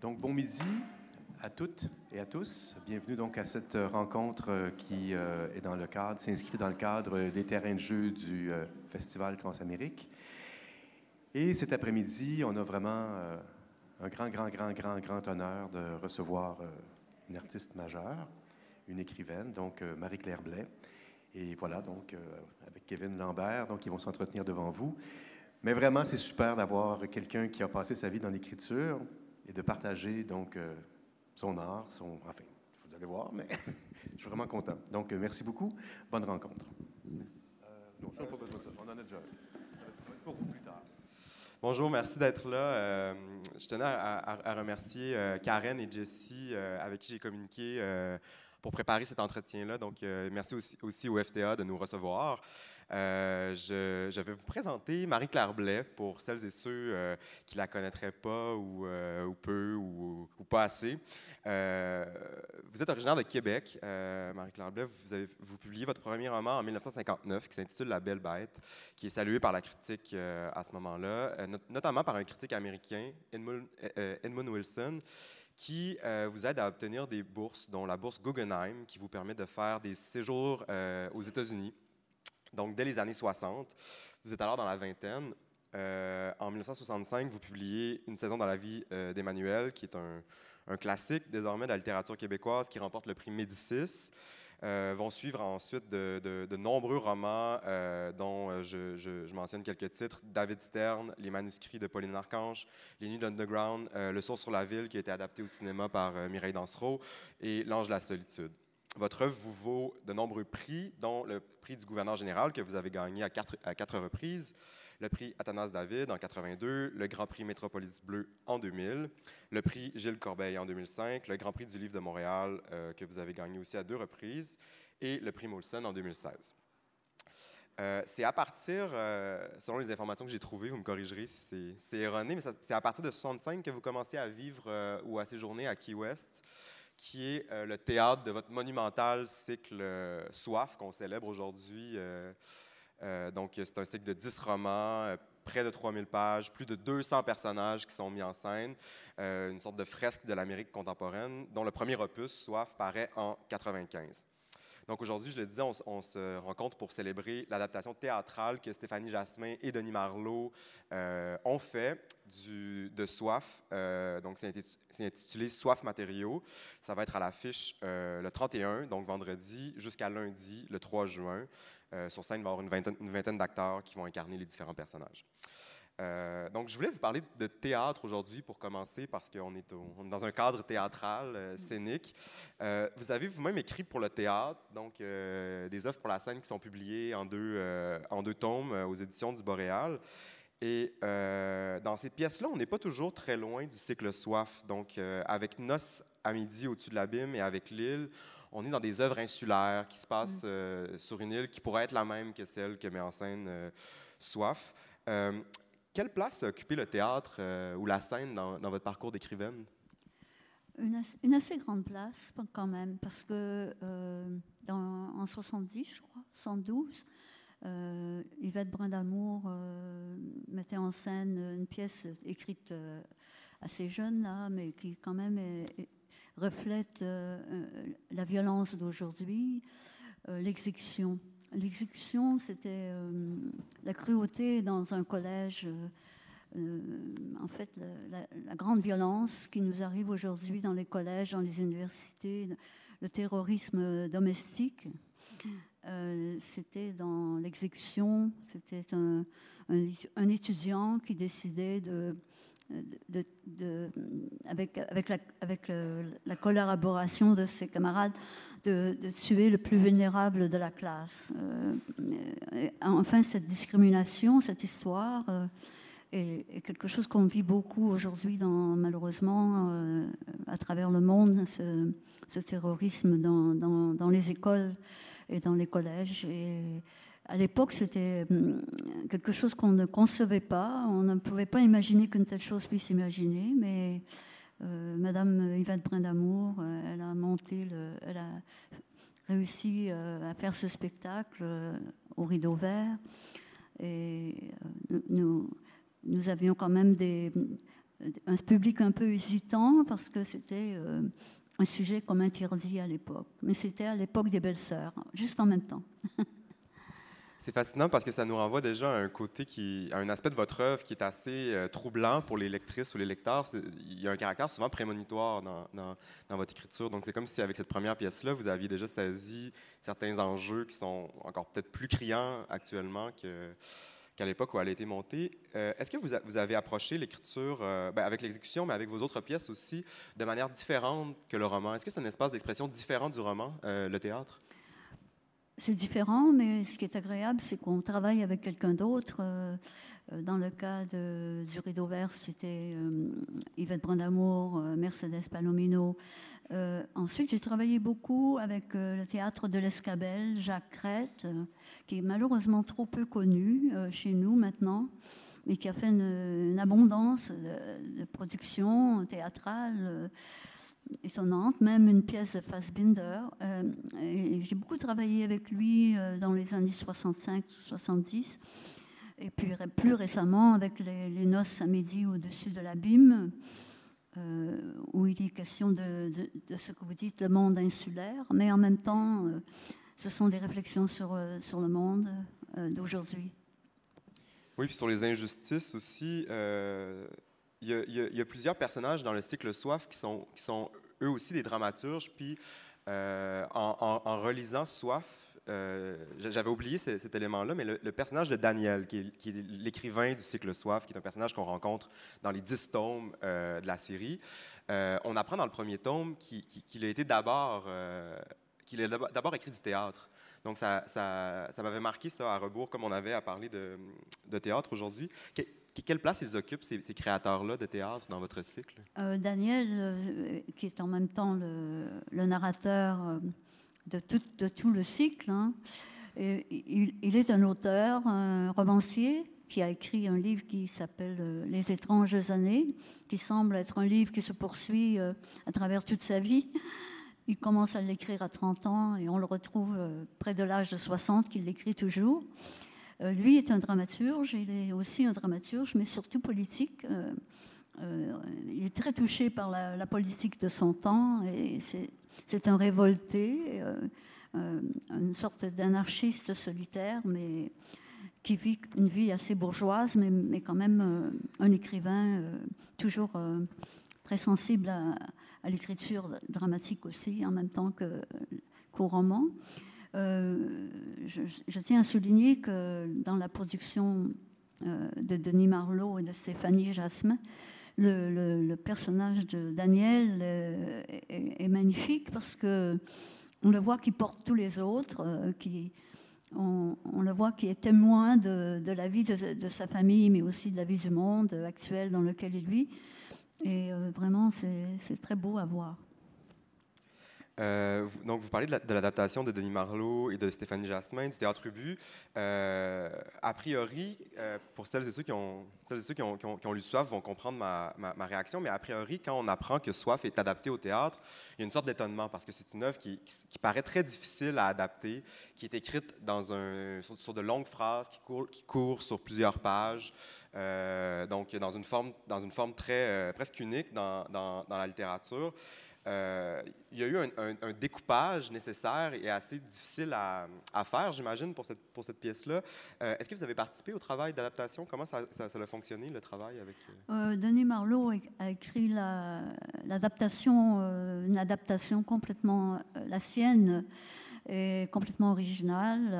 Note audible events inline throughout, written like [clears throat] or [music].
Donc, bon midi à toutes et à tous. Bienvenue donc à cette rencontre euh, qui euh, est dans le cadre, s'inscrit dans le cadre des terrains de jeu du euh, Festival Transamérique. Et cet après-midi, on a vraiment un grand, grand, grand, grand, grand honneur de recevoir une artiste majeure, une écrivaine, donc Marie-Claire Blais. Et voilà, donc, avec Kevin Lambert, donc, ils vont s'entretenir devant vous. Mais vraiment, c'est super d'avoir quelqu'un qui a passé sa vie dans l'écriture et de partager donc euh, son art, son. Enfin, vous allez voir, mais [laughs] je suis vraiment content. Donc, euh, merci beaucoup. Bonne rencontre. Euh, non, je n'ai pas besoin de ça. On en a déjà. pour vous plus tard. Bonjour, merci d'être là. je tenais à, remercier Karen et Jessie avec qui j'ai communiqué pour préparer cet entretien-là. Donc, merci aussi, aussi, au FTA de nous recevoir. Euh, je, vais vous présenter Marie-Claire Blais pour celles et ceux euh, qui la connaîtraient pas ou, euh, peu ou, pas assez. vous êtes originaire de Québec, Marie-Claire Blais. Vous, publiez votre premier roman en 1959 qui s'intitule La Belle Bête, qui est salué par la critique à ce moment-là, notamment par un critique américain, Edmund Wilson qui vous aide à obtenir des bourses, dont la bourse Guggenheim, qui vous permet de faire des séjours aux États-Unis donc dès les années 60. Vous êtes alors dans la vingtaine. Euh, en 1965, vous publiez Une saison dans la vie euh, d'Emmanuel, qui est un, classique désormais de la littérature québécoise qui remporte le prix Médicis. Euh, vont suivre ensuite de, nombreux romans, dont je, mentionne quelques titres David Stern, Les manuscrits de Pauline Archange, Les Nuits d'Underground, Le Sourd sur la ville, qui a été adapté au cinéma par Mireille Dansereau, et L'Ange de la solitude. Votre œuvre vous vaut de nombreux prix, dont le prix du gouverneur général que vous avez gagné à quatre, reprises, le prix Athanas David en 82, le Grand Prix Métropolis Bleu en 2000, le prix Gilles Corbeil en 2005, le Grand Prix du Livre de Montréal euh, que vous avez gagné aussi à deux reprises et le prix Molson en 2016. Euh, c'est à partir, euh, selon les informations que j'ai trouvées, vous me corrigerez si c'est erroné, mais c'est à partir de 65 que vous commencez à vivre ou à séjourner à Key West qui est euh, le théâtre de votre monumental cycle euh, Soif qu'on célèbre aujourd'hui. Euh, donc, c'est un cycle de 10 romans, près de 3000 pages, plus de 200 personnages qui sont mis en scène, une sorte de fresque de l'Amérique contemporaine, dont le premier opus, Soif, paraît en 95. Donc aujourd'hui, je le disais, on, se rencontre pour célébrer l'adaptation théâtrale que Stéphanie Jasmin et Denis Marlot euh, ont fait de Soif. Euh, donc c'est intitulé Soif matériaux. Ça va être à l'affiche euh, le 31, donc vendredi, jusqu'à lundi, le 3 juin. sur scène, il va y avoir une vingtaine d'acteurs qui vont incarner les différents personnages. Euh, donc, je voulais vous parler de théâtre aujourd'hui pour commencer parce qu'on est, dans un cadre théâtral, euh, scénique. Euh, vous avez vous-même écrit pour le théâtre, donc des œuvres pour la scène qui sont publiées en deux, en deux tomes aux éditions du Boréal. Et dans ces pièces-là, on n'est pas toujours très loin du cycle Soif. Donc, avec Noce à midi au-dessus de l'abîme et avec l'île, on est dans des œuvres insulaires qui se passent mm. sur une île qui pourrait être la même que celle que met en scène Soif. Quelle place a occupé le théâtre euh, ou la scène dans, votre parcours d'écrivaine? Une, assez grande place, quand même, parce que euh, en 70, je crois, 112, euh, Yvette Brindamour mettait en scène une pièce écrite assez jeune, là, mais qui quand même reflète la violence d'aujourd'hui, l'exécution L'exécution, c'était euh, la cruauté dans un collège. Euh, euh, en fait, la, grande violence qui nous arrive aujourd'hui dans les collèges, dans les universités, le terrorisme domestique, c'était dans l'exécution. C'était un, étudiant qui décidait de avec, la, avec la, collaboration de ses camarades, de, tuer le plus vulnérable de la classe. Euh, enfin, cette discrimination, cette histoire euh, est, quelque chose qu'on vit beaucoup aujourd'hui, malheureusement, euh, à travers le monde, ce, terrorisme dans, les écoles et dans les collèges. À l'époque, c'était hum, quelque chose qu'on ne concevait pas. On ne pouvait pas imaginer qu'une telle chose puisse s'imaginer, mais euh, Madame Yvette Brindamour, euh, elle a monté, le, elle a réussi euh, à faire ce spectacle au rideau vert. Et nous, nous avions quand même un public un peu hésitant parce que c'était un sujet comme interdit à l'époque. Mais c'était à l'époque des belles-sœurs, juste en même temps. [laughs] C'est fascinant parce que ça nous renvoie déjà à un côté qui, à un aspect de votre œuvre qui est assez euh, troublant pour les lectrices ou les lecteurs. Il y a un caractère souvent prémonitoire dans, dans, votre écriture. Donc c'est comme si avec cette première pièce-là, vous aviez déjà saisi certains enjeux qui sont encore peut-être plus criants actuellement que qu'à l'époque où elle a été montée. Euh, est-ce que vous, vous, avez approché l'écriture euh, ben, avec l'exécution, mais avec vos autres pièces aussi, de manière différente que le roman? Est-ce que c'est un espace d'expression différent du roman, le théâtre? C'est différent, mais ce qui est agréable, c'est qu'on travaille avec quelqu'un d'autre. Euh, euh, dans le cas du Rideau Vert, c'était euh, Yvette Brandamour, Mercedes Palomino. ensuite, j'ai travaillé beaucoup avec le théâtre de l'Escabelle, Jacques Crête, qui est malheureusement trop peu connu chez nous maintenant, mais qui a fait une, abondance de productions théâtrales étonnante, même une pièce de Fassbinder. Euh, j'ai beaucoup travaillé avec lui euh, dans les années 65-70, et puis plus récemment avec les, Noces à midi au-dessus de l'abîme, euh, où il est question de, ce que vous dites, le monde insulaire, mais en même temps, ce sont des réflexions sur, le monde d'aujourd'hui. Oui, puis sur les injustices aussi il y, a, plusieurs personnages dans le cycle Soif qui sont eux aussi des dramaturges. Puis euh, en, relisant Soif, euh, j'avais oublié cet, élément-là, mais le, personnage de Daniel, qui est, l'écrivain du cycle Soif, qui est un personnage qu'on rencontre dans les dix tomes euh, de la série, on apprend dans le premier tome qu'il a été d'abord qu'il a d'abord écrit du théâtre. Donc, ça, ça, m'avait marqué ça à rebours, comme on avait à parler de théâtre aujourd'hui quelle place ils occupent, ces, créateurs-là de théâtre, dans votre cycle? Euh, Daniel, euh, qui est en même temps le, narrateur euh, de, tout, de, tout, le cycle, hein, il, il, est un auteur, un romancier, qui a écrit un livre qui s'appelle Les étranges années, qui semble être un livre qui se poursuit à travers toute sa vie. Il commence à l'écrire à 30 ans et on le retrouve près de l'âge de 60 qu'il l'écrit toujours. Euh, lui est un dramaturge, il est aussi un dramaturge, mais surtout politique. Euh, euh, il est très touché par la, politique de son temps et c'est un révolté, une sorte d'anarchiste solitaire, mais qui vit une vie assez bourgeoise, mais, quand même un écrivain toujours très sensible à, à l'écriture dramatique aussi, en même temps qu'au roman. Euh, je, tiens à souligner que dans la production euh, de Denis Marlowe et de Stéphanie Jasmin, le, personnage de Daniel euh, est, magnifique parce que on le voit qui porte tous les autres, qui, on, le voit qui est témoin de, la vie de, de, sa famille, mais aussi de la vie du monde actuel dans lequel il vit. Et vraiment, c'est très beau à voir. Euh, donc, vous parlez de l'adaptation de, Denis Marlowe et de Stéphanie Jasmin du théâtre Ubu. Euh, a priori, euh, pour celles et ceux qui ont, ceux qui ont, qui ont, lu Soif vont comprendre ma, ma, réaction, mais a priori, quand on apprend que Soif est adapté au théâtre, il y a une sorte d'étonnement parce que c'est une œuvre qui, qui, paraît très difficile à adapter, qui est écrite dans un, sur, de longues phrases, qui courent, qui court sur plusieurs pages. donc, dans une forme, dans une forme très, presque unique dans, dans la littérature. Euh, il y a eu un, découpage nécessaire et assez difficile à, faire, j'imagine, pour cette, pièce-là. Euh, est-ce que vous avez participé au travail d'adaptation? Comment ça, a fonctionné, le travail avec... Euh? Denis Marlowe a écrit l'adaptation, une adaptation complètement la sienne et complètement originale,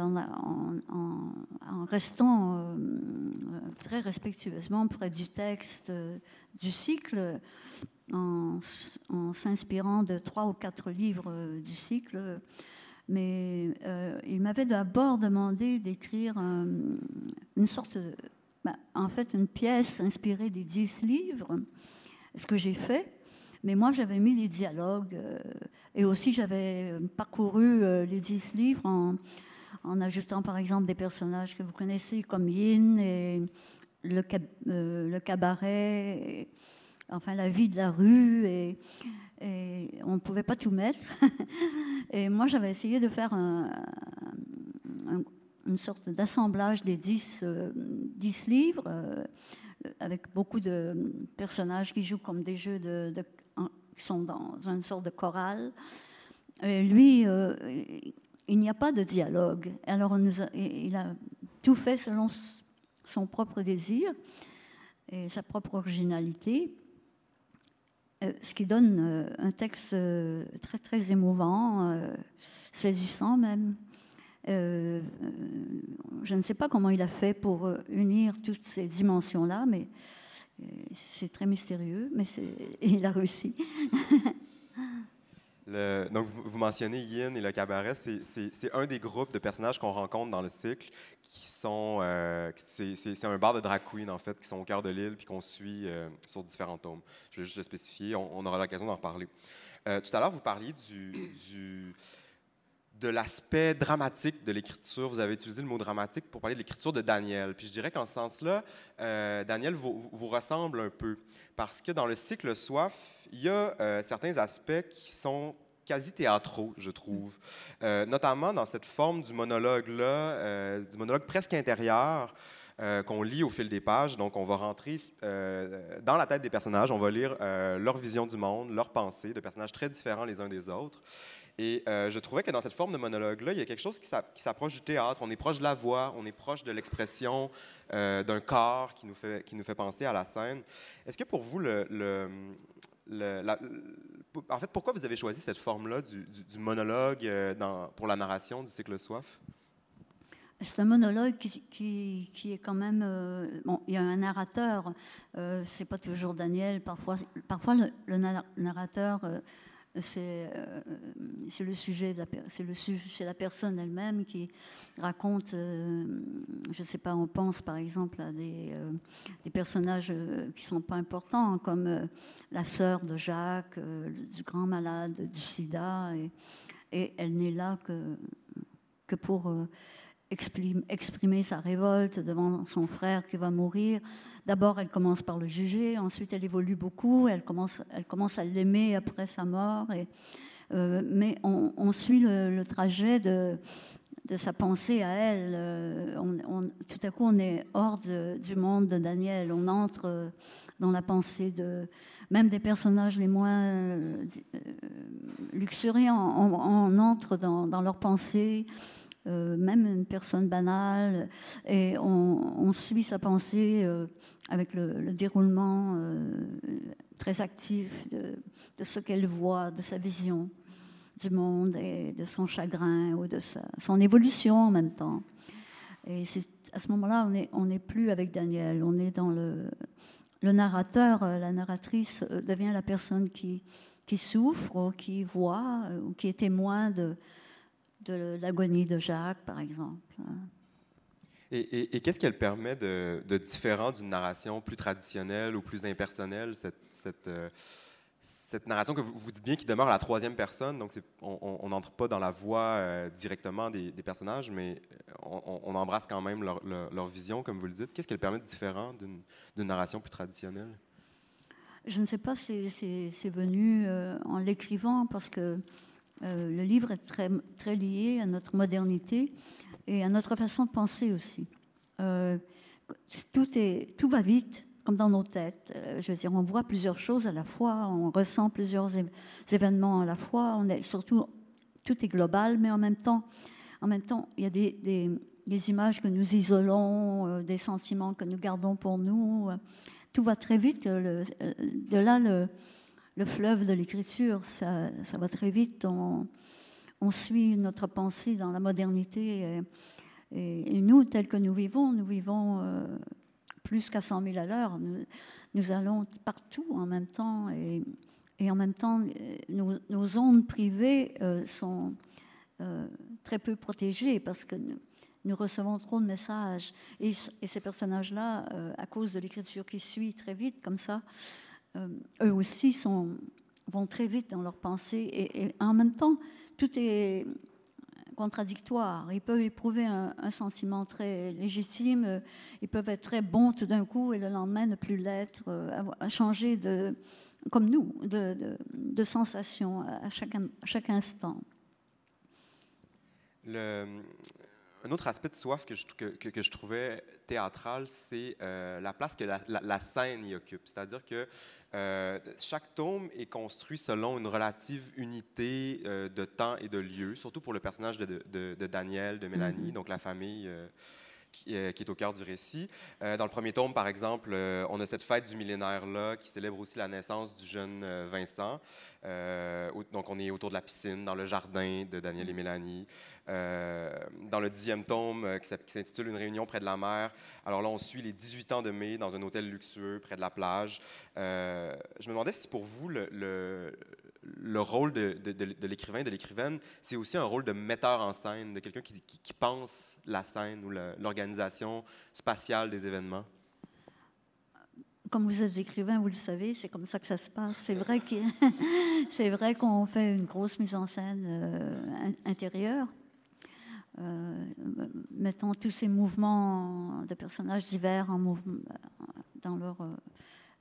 en restant très respectueusement près du texte, du cycle en, s'inspirant de trois ou quatre livres euh, du cycle. Mais euh, il m'avait d'abord demandé d'écrire une sorte, de, bah, en fait, une pièce inspirée des dix livres, ce que j'ai fait. Mais moi, j'avais mis les dialogues euh, et aussi j'avais parcouru les dix livres en, en, ajoutant, par exemple, des personnages que vous connaissez comme Yin et le cabaret enfin la vie de la rue et, on ne pouvait pas tout mettre. [laughs] et moi, j'avais essayé de faire une sorte d'assemblage des dix, euh, livres. Euh, avec beaucoup de personnages qui jouent comme des jeux de, qui sont dans une sorte de chorale. Et lui, il n'y a pas de dialogue. Alors il a tout fait selon son propre désir et sa propre originalité, euh, ce qui donne euh, un texte euh, très très émouvant, saisissant même. je ne sais pas comment il a fait pour unir toutes ces dimensions-là, mais c'est très mystérieux, mais [laughs] il a réussi. [laughs] donc, vous, mentionnez Yin et le cabaret. C'est un des groupes de personnages qu'on rencontre dans le cycle qui sont. Euh, c'est un bar de drag en fait, qui sont au cœur de l'île puis qu'on suit euh, sur différents tomes. Je vais juste le spécifier. On, aura l'occasion d'en reparler. Euh, tout à l'heure, vous parliez du de l'aspect dramatique de l'écriture. Vous avez utilisé le mot dramatique pour parler de l'écriture de Daniel. Puis je dirais qu'en ce sens-là, euh, Daniel vous, ressemble un peu. Parce que dans le cycle Soif, il y a euh, certains aspects qui sont quasi théâtraux, je trouve. Euh, notamment dans cette forme du monologue-là, du monologue presque intérieur. qu'on lit au fil des pages. Donc, on va rentrer dans la tête des personnages, on va lire leur vision du monde, leurs pensées, de personnages très différents les uns des autres. Et euh, je trouvais que dans cette forme de monologue-là, il y a quelque chose qui s'approche du théâtre. On est proche de la voix, on est proche de l'expression euh, d'un corps qui nous, fait, penser à la scène. Est-ce que pour vous, en fait, pourquoi vous avez choisi cette forme-là du, monologue euh, pour la narration du cycle Soif? C'est un monologue qui, est quand même. bon, il y a un narrateur, c'est pas toujours Daniel, parfois, parfois le, narrateur euh, c'est le sujet, c'est le c'est la personne elle-même qui raconte, euh, je ne sais pas, on pense par exemple à des, euh, personnages qui sont pas importants, comme la sœur de Jacques, du grand malade du sida, et, et elle n'est là que, que pour exprimer sa révolte devant son frère qui va mourir. D'abord, elle commence par le juger, ensuite elle évolue beaucoup, elle commence, elle commence à l'aimer après sa mort. Euh, mais on, suit le, trajet de, sa pensée à elle. Euh, tout à coup, on est hors du monde de Daniel, on entre dans la pensée de même des personnages les moins euh, luxuriants, on, entre dans, dans leur pensée. Euh, même une personne banale, et on, suit sa pensée euh, avec le, déroulement euh, très actif de, ce qu'elle voit, de sa vision du monde et de son chagrin ou de son évolution en même temps. Et à ce moment-là, on n'est plus avec Daniel, on est dans le, le narrateur, la narratrice devient la personne qui, qui souffre ou qui voit ou qui est témoin de, de l'agonie de Jacques, par exemple. Et, qu'est-ce qu'elle permet de, différent d'une narration plus traditionnelle ou plus impersonnelle, cette, cette, euh, cette narration que vous, vous, dites bien qui demeure à la troisième personne, donc on n'entre pas dans la voix euh, directement des, personnages, mais on, embrasse quand même leur, leur, vision, comme vous le dites. Qu'est-ce qu'elle permet de différent d'une narration plus traditionnelle? Je ne sais pas si c'est venu euh, en l'écrivant, parce que euh, le livre est très, lié à notre modernité et à notre façon de penser aussi. Euh, tout, va vite, comme dans nos têtes. Euh, je veux dire, on voit plusieurs choses à la fois, on ressent plusieurs événements à la fois. On est surtout, tout est global, mais en même temps, en même temps, il y a des images que nous isolons, des sentiments que nous gardons pour nous. tout va très vite. de là, le, le fleuve de l'écriture, ça, va très vite. On, suit notre pensée dans la modernité. Et, nous, tel que nous vivons, nous vivons euh, plus qu'à 100 000 à l'heure. Nous, allons partout en même temps. Et, en même temps, nos, nos ondes privées euh, sont euh, très peu protégées parce que nous, recevons trop de messages. Et, et ces personnages-là, à cause de l'écriture qui suit très vite, comme ça, euh, eux aussi vont très vite dans leurs pensées et, en même temps, tout est contradictoire. Ils peuvent éprouver un, sentiment très légitime, ils peuvent être très bons tout d'un coup et le lendemain ne plus l'être, euh, changer de, comme nous, de, de, sensation à chaque, instant. Un autre aspect de soif que je, que, que, je trouvais théâtral, c'est euh, la place que la, la, scène y occupe. C'est-à-dire que euh, chaque tome est construit selon une relative unité euh, de temps et de lieu, surtout pour le personnage de, de, de Daniel, de Mélanie, mm-hmm. donc la famille. Qui est, qui, est, au cœur du récit. dans le premier tome, par exemple, on a cette fête du millénaire-là qui célèbre aussi la naissance du jeune Vincent. donc, on est autour de la piscine, dans le jardin de Daniel et mm-hmm. Mélanie. Euh, dans le dixième tome euh, qui s'intitule Une réunion près de la mer. Alors là, on suit les 18 ans de mai dans un hôtel luxueux près de la plage. Euh, je me demandais si pour vous, le, le, rôle de, de, l'écrivain, de l'écrivaine, c'est aussi un rôle de metteur en scène, de quelqu'un qui, pense la scène ou l'organisation spatiale des événements? Comme vous êtes écrivain, vous le savez, c'est comme ça que ça se passe. C'est vrai [laughs] qu'on fait une grosse mise en scène intérieure, mettant tous ces mouvements de personnages divers mouvement, dans leur euh,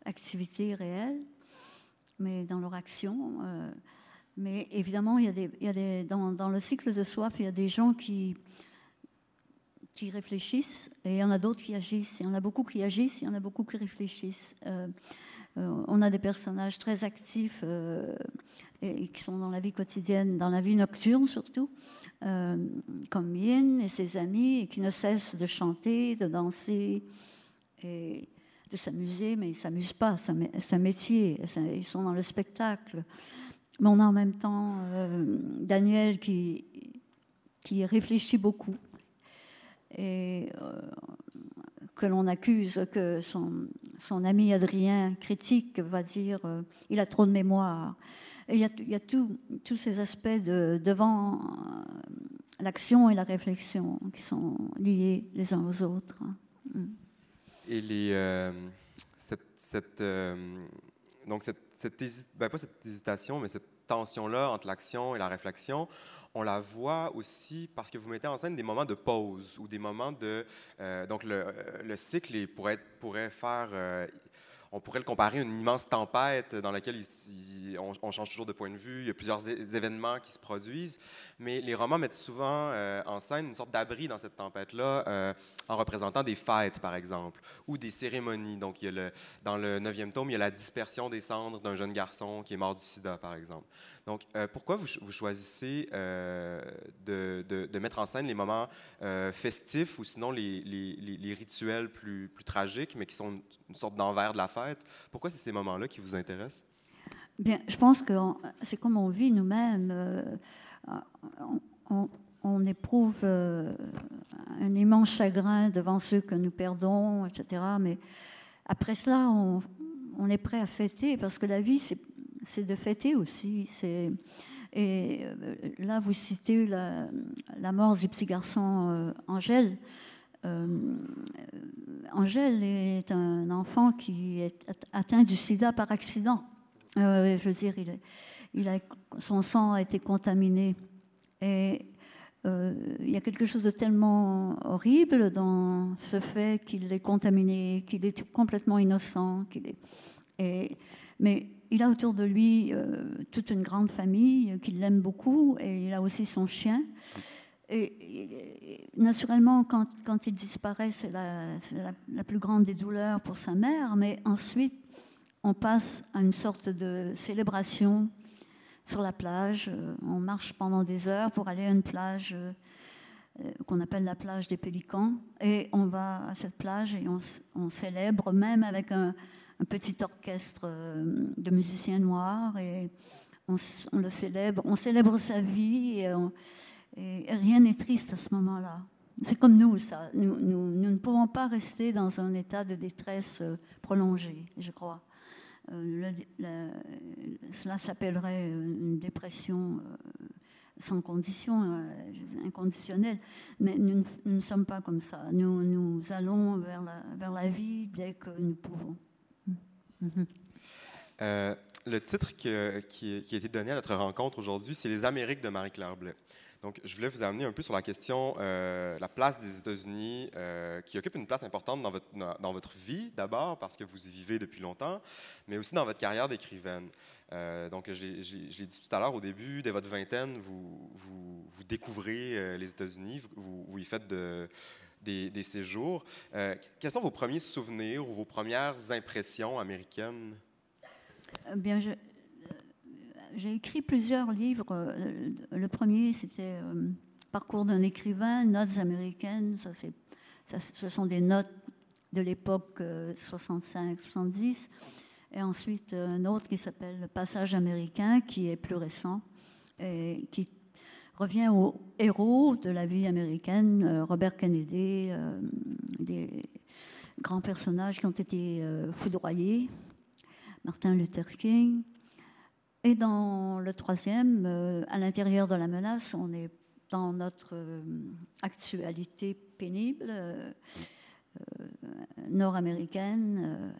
activité réelle, mais dans leur action. Euh, mais évidemment, il y a des, il y a des, dans, dans, le cycle de soif, il y a des gens qui, qui réfléchissent et il y en a d'autres qui agissent. Il y en a beaucoup qui agissent, il y en a beaucoup qui réfléchissent. On a des personnages très actifs et qui sont dans la vie quotidienne, dans la vie nocturne surtout, euh, comme Yin et ses amis, qui ne cessent de chanter, de danser et de s'amuser, mais ils ne s'amusent pas, c'est un métier, ils sont dans le spectacle. Mais on a en même temps euh, Daniel qui, qui réfléchit beaucoup et euh, que l'on accuse, que son, son, ami Adrien critique, va dire il a trop de mémoire il y a, tous ces aspects de, devant euh, l'action et la réflexion qui sont liés les uns aux autres. Et les, euh, cette, euh, donc cette ben pas cette hésitation, mais cette tension-là entre l'action et la réflexion, on la voit aussi parce que vous mettez en scène des moments de pause ou des moments de... donc le, le cycle pourrait, faire on pourrait le comparer à une immense tempête dans laquelle on, change toujours de point de vue, il y a plusieurs événements qui se produisent, mais les romans mettent souvent euh, en scène une sorte d'abri dans cette tempête-là, euh, en représentant des fêtes, par exemple, ou des cérémonies. Donc, il y a le, dans le neuvième tome, il y a la dispersion des cendres d'un jeune garçon qui est mort du sida, par exemple. Donc, euh, pourquoi vous, choisissez de, de, mettre en scène les moments festifs ou sinon les, rituels plus, tragiques, mais qui sont une sorte d'envers de la fête? Pourquoi c'est ces moments-là qui vous intéressent? Bien, je pense que c'est comme on vit nous-mêmes. On, éprouve euh, un immense chagrin devant ceux que nous perdons, etc. Mais après cela, on est prêt à fêter parce que la vie, c'est de fêter aussi. Et euh, là, vous citez la, mort du petit garçon euh, Angèle. Angèle est un enfant qui est atteint du sida par accident. je veux dire, son sang a été contaminé et euh, il y a quelque chose de tellement horrible dans ce fait qu'il est contaminé, qu'il est complètement innocent. Qu'il est, et, mais il a autour de lui euh, toute une grande famille qui l'aime beaucoup et il a aussi son chien. Et, naturellement, quand, il disparaît, c'est la, plus grande des douleurs pour sa mère, mais ensuite, on passe à une sorte de célébration sur la plage. Euh, on marche pendant des heures pour aller à une plage euh, euh, qu'on appelle la plage des Pélicans. Et on va à cette plage et on, célèbre, même avec un, petit orchestre de musiciens noirs. Et on, le célèbre. On célèbre sa vie et, rien n'est triste à ce moment-là. C'est comme nous, ça. Nous, ne pouvons pas rester dans un état de détresse prolongé, je crois. Euh, cela s'appellerait une dépression euh, sans condition, euh, inconditionnelle. Mais nous, ne sommes pas comme ça. Nous, allons vers la vie dès que nous pouvons. Le titre qui, qui, a été donné à notre rencontre aujourd'hui, c'est Les Amériques de Marie-Claire Blais. Donc, je voulais vous amener un peu sur la question, euh, la place des États-Unis, euh, qui occupe une place importante dans votre, vie, d'abord, parce que vous y vivez depuis longtemps, mais aussi dans votre carrière d'écrivaine. Euh, donc, je, l'ai dit tout à l'heure, au début, dès votre vingtaine, vous découvrez les États-Unis, vous, vous, y faites de, des, séjours. quels sont vos premiers souvenirs ou vos premières impressions américaines? Bien, je, j'ai écrit plusieurs livres. Euh, le premier, c'était euh, Parcours d'un écrivain, Notes américaines. Ça, c'est, ce sont des notes de l'époque 65-70. Euh, et ensuite, un autre qui s'appelle Le Passage américain, qui est plus récent et qui revient aux héros de la vie américaine, Robert Kennedy, des grands personnages qui ont été foudroyés, Martin Luther King. Et dans le troisième, euh, à l'intérieur de la menace, on est dans notre euh, actualité pénible euh, nord-américaine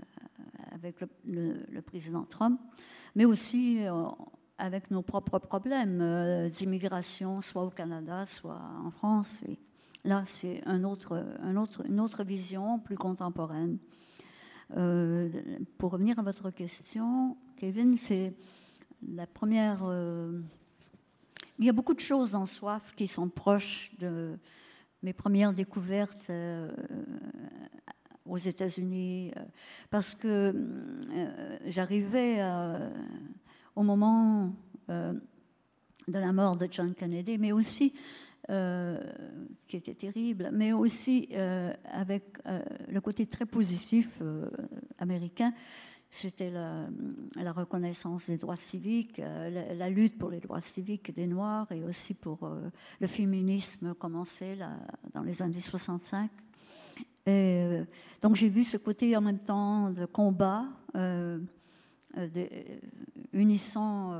avec le, président Trump, mais aussi avec nos propres problèmes d'immigration, soit au Canada, soit en France. Là, c'est une autre vision plus contemporaine. pour revenir à votre question, Kevin, c'est la première. Euh, il y a beaucoup de choses dans Soif qui sont proches de mes premières découvertes euh, aux États-Unis, euh, parce que j'arrivais au moment de la mort de John Kennedy, mais aussi, qui était terrible, mais aussi avec le côté très positif américain c'était la, reconnaissance des droits civiques, euh, la, lutte pour les droits civiques des Noirs et aussi pour euh, le féminisme commencé là, dans les années 65. Et, euh, donc j'ai vu ce côté en même temps de combat, unissant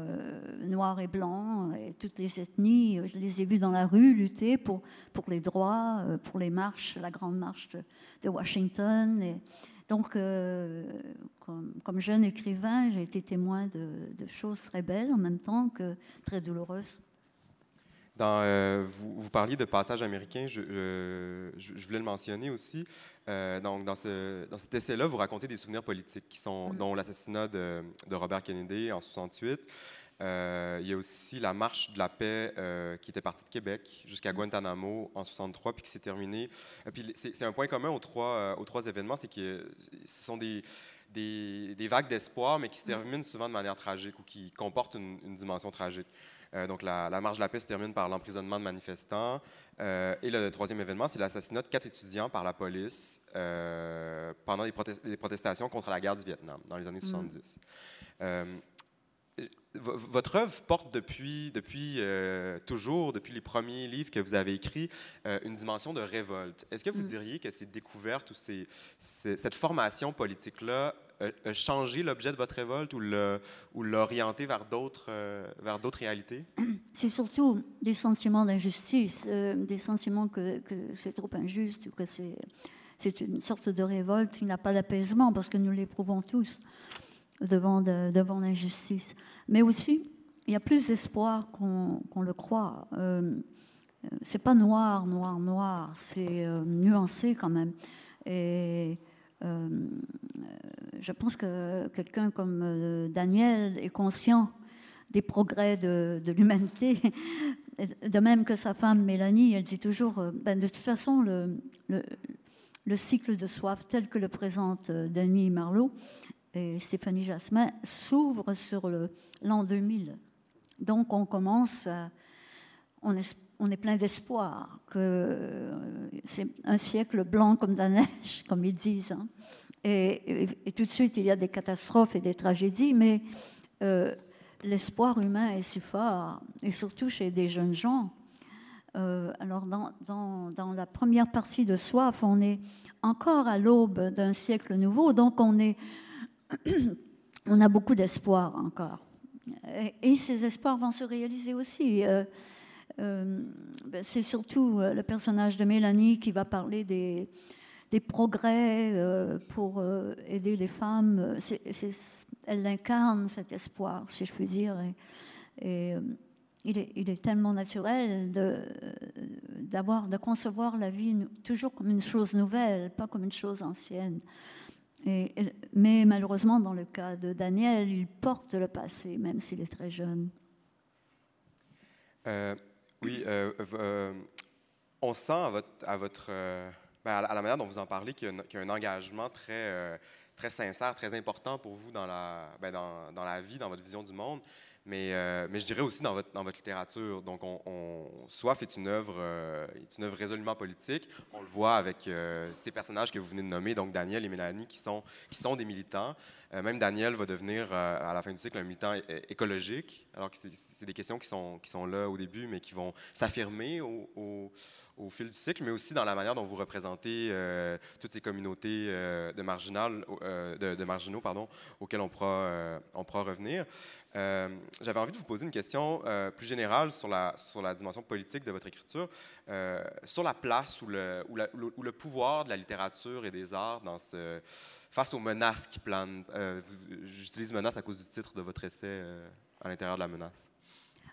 noirs et blancs et toutes les ethnies. Je les ai vus dans la rue lutter pour, pour les droits, pour les marches, la grande marche de, Washington. Donc, euh, comme, jeune écrivain, j'ai été témoin de, choses très belles en même temps que très douloureuses. Euh, vous, parliez de passage américain, je, voulais le mentionner aussi. Euh, donc, dans, ce, dans cet essai-là, vous racontez des souvenirs politiques, qui sont, mm. dont l'assassinat de, de, Robert Kennedy en 68, euh, il y a aussi la marche de la paix euh, qui était partie de Québec jusqu'à Guantanamo en 63, puis qui s'est terminée. Puis c'est un point commun aux trois, aux trois événements, c'est que ce sont des, des, vagues d'espoir, mais qui se terminent souvent de manière tragique ou qui comportent une, dimension tragique. Donc la, marche de la paix se termine par l'emprisonnement de manifestants. et le troisième événement, c'est l'assassinat de quatre étudiants par la police pendant des, protestations contre la guerre du Vietnam dans les années 70 votre œuvre porte depuis, depuis euh, toujours, depuis les premiers livres que vous avez écrits, euh, une dimension de révolte. Est-ce que vous mm. diriez que ces découvertes ou ces, cette formation politique-là a, changé l'objet de votre révolte ou d'autres euh, vers d'autres réalités? [clears throat] C'est surtout des sentiments d'injustice, des sentiments que, c'est trop injuste ou que c'est une sorte de révolte qui n'a pas d'apaisement parce que nous l'éprouvons tous devant, l'injustice. Mais aussi, il y a plus d'espoir qu'on le croit. Euh, c'est pas noir, noir, noir, c'est euh, nuancé quand même. Et euh, je pense que quelqu'un comme euh, Daniel est conscient des progrès de, l'humanité. [laughs] De même que sa femme Mélanie, elle dit toujours, ben de toute façon, le, le, le, cycle de soif tel que le présente Denis Marlowe et Stéphanie Jasmin s'ouvre sur l'an 2000. Donc on commence, on, est, on est plein d'espoir que euh, c'est un siècle blanc comme la neige, [laughs] comme ils disent. Hein. Et, tout de suite, il y a des catastrophes et des tragédies, mais euh, l'espoir humain est si fort, et surtout chez des jeunes gens. Euh, alors, dans, dans, dans, la première partie de Soif, on est encore à l'aube d'un siècle nouveau, donc on est [clears throat] on a beaucoup d'espoir encore. Et, ces espoirs vont se réaliser aussi. Euh, ben, c'est surtout euh, le personnage de Mélanie qui va parler des, progrès pour aider les femmes. elle incarne cet espoir, si je puis dire. Et, il est, tellement naturel de, de concevoir la vie toujours comme une chose nouvelle, pas comme une chose ancienne. Mais malheureusement, dans le cas de Daniel, il porte le passé, même s'il est très jeune. Euh, oui, euh, euh, on sent à votre, votre ben, à la manière dont vous en parlez qu'il y, a un engagement très, très sincère, très important pour vous dans la, ben, dans, dans, la vie, dans votre vision du monde. Mais, mais je dirais aussi dans votre, dans votre littérature. Donc, on, Soif est une, œuvre, est une œuvre résolument politique. On le voit avec ces personnages que vous venez de nommer, donc Daniel et Mélanie, qui sont, qui sont des militants. Euh, même Daniel va devenir, euh, à la fin du cycle, un militant écologique, alors que c'est des questions qui sont, qui sont là au début, mais qui vont s'affirmer au, fil du cycle, mais aussi dans la manière dont vous représentez euh, toutes ces communautés de, marginales, de, marginaux pardon, auxquelles on pourra revenir. J'avais envie de vous poser une question plus générale sur la, sur la dimension politique de votre écriture, sur la place ou le, ou, le pouvoir de la littérature et des arts face aux menaces qui planent. Euh, j'utilise menace à cause du titre de votre essai euh, à l'intérieur de la menace.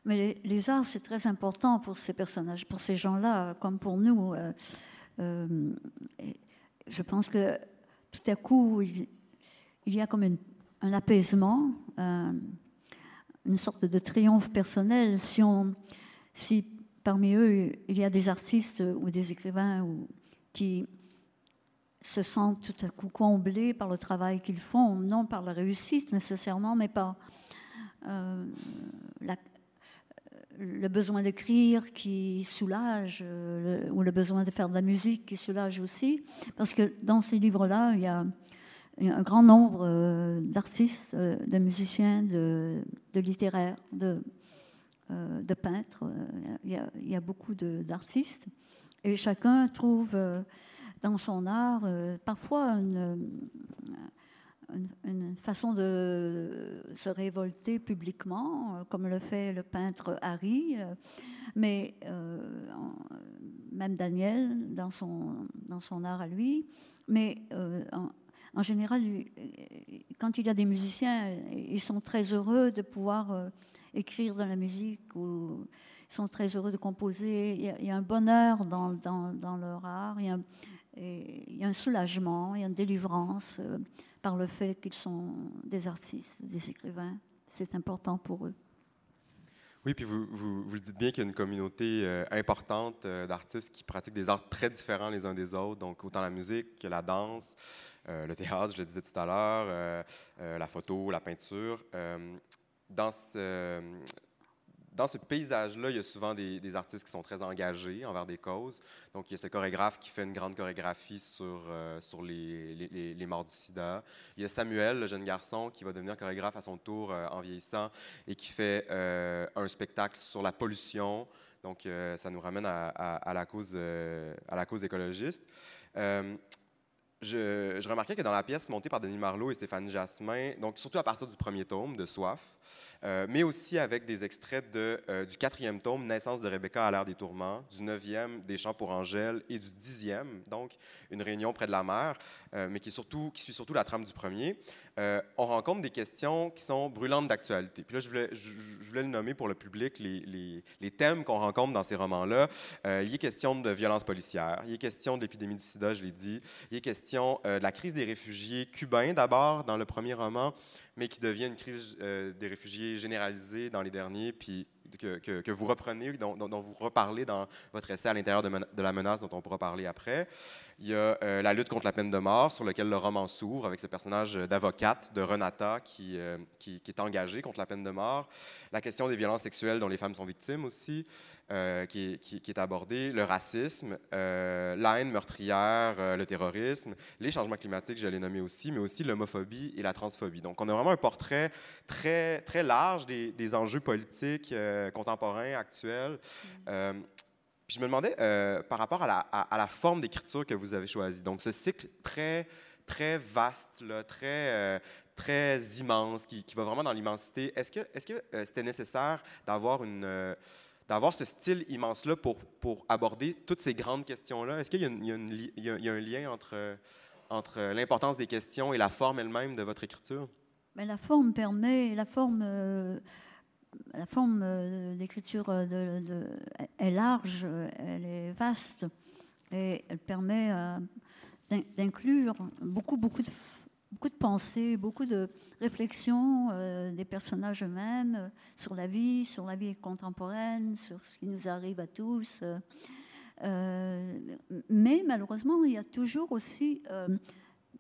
Mais les, arts, c'est très important pour ces personnages, pour ces gens-là, comme pour nous. Euh, je pense que tout à coup, il, y a comme un apaisement, une sorte de triomphe personnel. Si, parmi eux, il y a des artistes ou des écrivains qui se sentent tout à coup comblés par le travail qu'ils font, non par la réussite nécessairement, mais par euh, le besoin d'écrire qui soulage, euh, ou le besoin de faire de la musique qui soulage aussi, parce que dans ces livres-là, il y a un grand nombre euh, d'artistes, de musiciens, de, littéraires, de, de peintres. Il y, a, beaucoup d'artistes, et chacun trouve dans son art, euh, parfois une, façon de se révolter publiquement, euh, comme le fait le peintre Harry, euh, mais même Daniel dans son, dans son art à lui. Mais en, général, quand il y a des musiciens, ils sont très heureux de pouvoir écrire de la musique ou ils sont très heureux de composer. Il y a, un bonheur dans, dans, dans, leur art. Il y a un soulagement, il y a une délivrance euh, par le fait qu'ils sont des artistes, des écrivains. C'est important pour eux. Oui, puis vous, vous, le dites bien qu'il y a une communauté euh, importante euh, d'artistes qui pratiquent des arts très différents les uns des autres, donc autant la musique que la danse, le théâtre, je le disais tout à l'heure, la photo, la peinture. dans ce, paysage-là, il y a souvent des, artistes qui sont très engagés envers des causes. Donc, il y a ce chorégraphe qui fait une grande chorégraphie sur, euh, les, morts du sida. Il y a Samuel, le jeune garçon, qui va devenir chorégraphe à son tour euh, en vieillissant et qui fait euh, un spectacle sur la pollution. Donc, ça nous ramène à la cause écologiste. Je, remarquais que dans la pièce montée par Denis Marlot et Stéphanie Jasmin, donc surtout à partir du premier tome de Soif, euh, mais aussi avec des extraits de, euh, du quatrième tome, Naissance de Rebecca à l'ère des tourments, du neuvième, Des chants pour Angèle, et du dixième, donc Une réunion près de la mer, euh, mais qui, suit surtout la trame du premier. on rencontre des questions qui sont brûlantes d'actualité. Puis là, je voulais, le nommer pour le public, les, thèmes qu'on rencontre dans ces romans-là. il est question de violence policière, il est question de l'épidémie du sida, je l'ai dit, il est question de la crise des réfugiés cubains d'abord dans le premier roman, mais qui devient une crise des réfugiés généralisée dans les derniers, puis que, vous reprenez, dont, dont, vous reparlez dans votre essai à l'intérieur de, de, la menace, dont on pourra parler après. Il y a euh, la lutte contre la peine de mort, sur lequel le roman s'ouvre, avec ce personnage d'avocate, de Renata, qui, euh, qui, qui, est engagée contre la peine de mort. La question des violences sexuelles dont les femmes sont victimes aussi. Euh, qui, est abordé, le racisme, euh, la haine meurtrière, euh, le terrorisme, les changements climatiques, je l'ai nommé aussi, mais aussi l'homophobie et la transphobie. Donc, on a vraiment un portrait très, très large des, enjeux politiques contemporains, actuels. Mm. puis je me demandais, par rapport à la, à, la forme d'écriture que vous avez choisie, donc ce cycle très, très vaste, là, très, très immense, qui, qui, va vraiment dans l'immensité, est-ce que c'était nécessaire d'avoir une d'avoir ce style immense-là pour, pour aborder toutes ces grandes questions-là? Est-ce qu'il y, a un lien entre, entre l'importance des questions et la forme elle-même de votre écriture? Mais la forme permet, la forme euh, la forme d'écriture est large, elle est vaste et elle permet d'inclure beaucoup, beaucoup de beaucoup de pensées, beaucoup de réflexions des personnages eux-mêmes sur la vie, sur la vie contemporaine, sur ce qui nous arrive à tous. mais malheureusement, il y a toujours aussi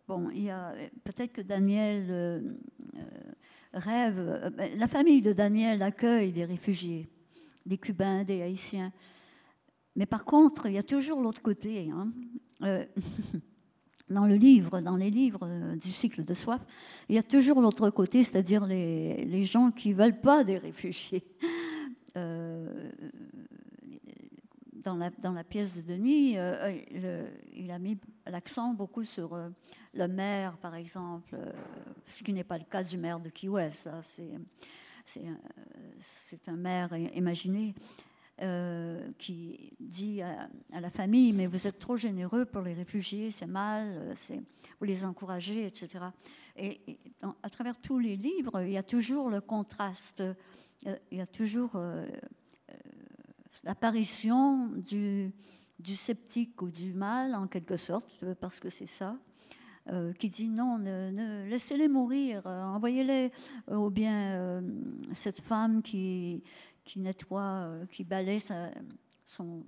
Bon, il y a peut-être que Daniel euh, euh, rêve. Euh, ben, la famille de Daniel accueille des réfugiés, des Cubains, des Haïtiens. Mais par contre, il y a toujours l'autre côté. Hein. [laughs] dans le livre, dans les livres du cycle de soif, il y a toujours l'autre côté, c'est-à-dire les, les, gens qui ne veulent pas des réfugiés [laughs] dans la, dans la pièce de Denis, euh, il a mis l'accent beaucoup sur euh, le maire, par exemple, euh, ce qui n'est pas le cas du maire de Key West. C'est un maire imaginé qui dit à, la famille, mais vous êtes trop généreux pour les réfugiés, c'est mal, vous les encouragez, etc. Et, à travers tous les livres, il y a toujours le contraste, il y a toujours l'apparition du, sceptique ou du mal, en quelque sorte, parce que c'est ça, euh, qui dit non, laissez-les mourir, euh, envoyez-les, euh, ou bien cette femme qui, qui nettoie, qui balaye sa, son,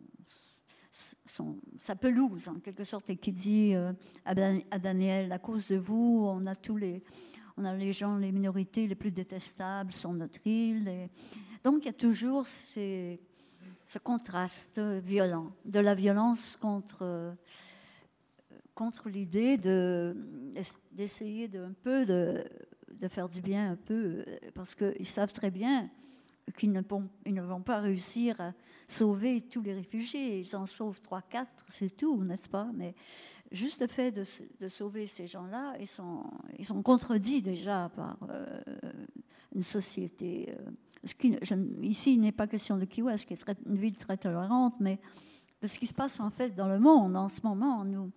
sa pelouse, en quelque sorte, et qui dit à, Daniel, à cause de vous, on a tous les, on a les gens, les minorités les plus détestables sur notre île. Donc il y a toujours ce contraste violent, de la violence contre, contre l'idée de, d'essayer de, un peu de, de, faire du bien un peu, parce qu'ils savent très bien qu'ils ne, vont, pas réussir à sauver tous les réfugiés. Ils en sauvent trois, quatre, c'est tout, n'est-ce pas? Mais juste le fait de, sauver ces gens-là, ils sont, ils sont contredits déjà par euh, une société. Euh, ici, il n'est pas question de West, qui est une ville très tolérante, mais de ce qui se passe en fait dans le monde en ce moment. Nous,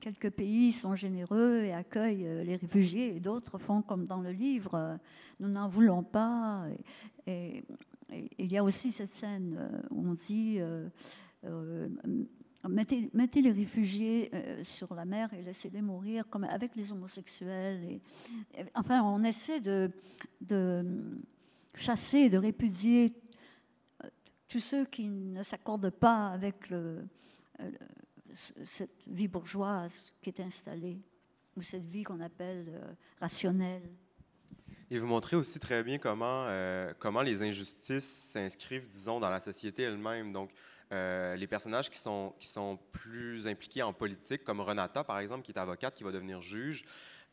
quelques pays sont généreux et accueillent euh, les réfugiés, et d'autres font comme dans le livre, nous n'en voulons pas. Et, il y a aussi cette scène euh, où on dit mettez, mettez, les réfugiés sur la mer et laissez-les mourir comme avec les homosexuels. Enfin, on essaie de, chasser, de répudier euh, tous ceux qui ne s'accordent pas avec euh, cette vie bourgeoise qui est installée, ou cette vie qu'on appelle euh, rationnelle. Et vous montrez aussi très bien comment, comment les injustices s'inscrivent, disons, dans la société elle-même. Donc, les personnages qui sont, qui sont plus impliqués en politique, comme Renata, par exemple, qui est avocate, qui va devenir juge,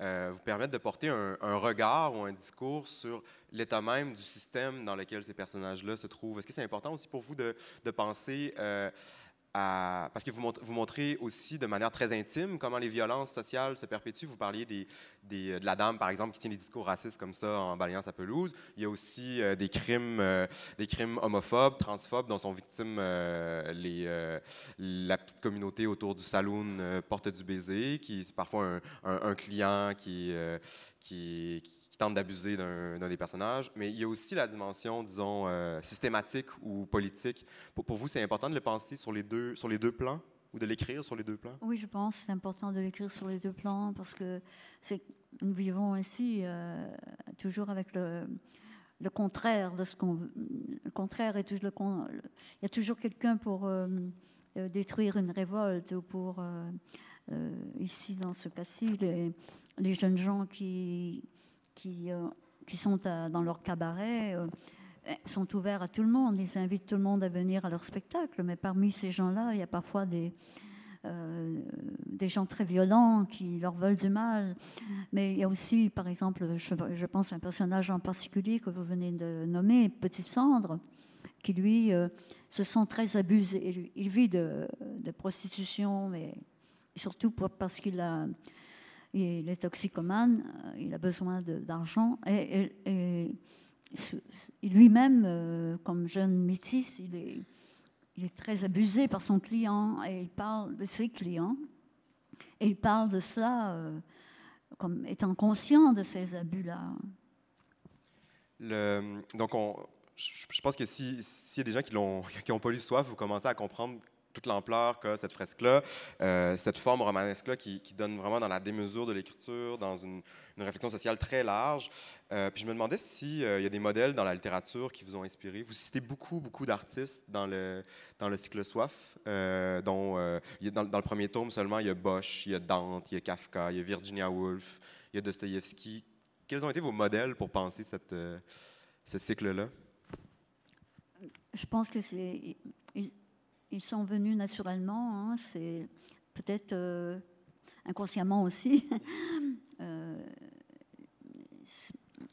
euh, vous permettre de porter un, regard ou un discours sur l'état même du système dans lequel ces personnages-là se trouvent. Est-ce que c'est important aussi pour vous de, de penser parce que vous, montrez aussi de manière très intime comment les violences sociales se perpétuent. Vous parliez de la dame, par exemple, qui tient des discours racistes comme ça en balayant sa pelouse. Il y a aussi euh, des, crimes, euh, des crimes homophobes, transphobes dont sont victimes euh, la petite communauté autour du saloon Porte du Baiser, qui c'est parfois un, client qui, tente d'abuser d'un des personnages. Mais il y a aussi la dimension, disons, systématique ou politique. Pour vous, c'est important de le penser sur les deux sur les deux plans ou de l'écrire sur les deux plans? Oui, je pense c'est important de l'écrire sur les deux plans parce que nous vivons ainsi euh, toujours avec le, le, contraire de ce qu'on le contraire est toujours le, il y a toujours quelqu'un pour euh, euh, détruire une révolte ou pour ici dans ce cas-ci les, jeunes gens qui sont dans leur cabaret sont ouverts à tout le monde. Ils invitent tout le monde à venir à leur spectacle. Mais parmi ces gens-là, il y a parfois des, euh, des gens très violents qui leur veulent du mal. Mais il y a aussi, par exemple, je, pense à un personnage en particulier que vous venez de nommer, Petite Cendre, qui lui euh, se sent très abusé. Il, vit de, prostitution, mais surtout parce qu'il est toxicomane, il a besoin d'argent. et lui-même, euh, comme jeune métis, il est, très abusé par son client et il parle de ses clients. Et il parle de cela euh, comme étant conscient de ces abus-là. Donc, on, je, pense que s'il y a des gens qui n'ont [laughs] pas lu Soif, vous commencez à comprendre toute l'ampleur qu'a cette fresque-là, euh, cette forme romanesque-là qui, donne vraiment dans la démesure de l'écriture, dans une, réflexion sociale très large. Euh, puis je me demandais s'il euh, y a des modèles dans la littérature qui vous ont inspiré. Vous citez beaucoup, beaucoup d'artistes dans le, dans le cycle Soif, dont dans, le premier tome seulement, il y a Bosch, il y a Dante, il y a Kafka, il y a Virginia Woolf, il y a Dostoïevski. Quels ont été vos modèles pour penser ce cycle-là? Je pense que c'est ils sont venus naturellement. Hein, c'est peut-être euh, inconsciemment aussi. [laughs] euh,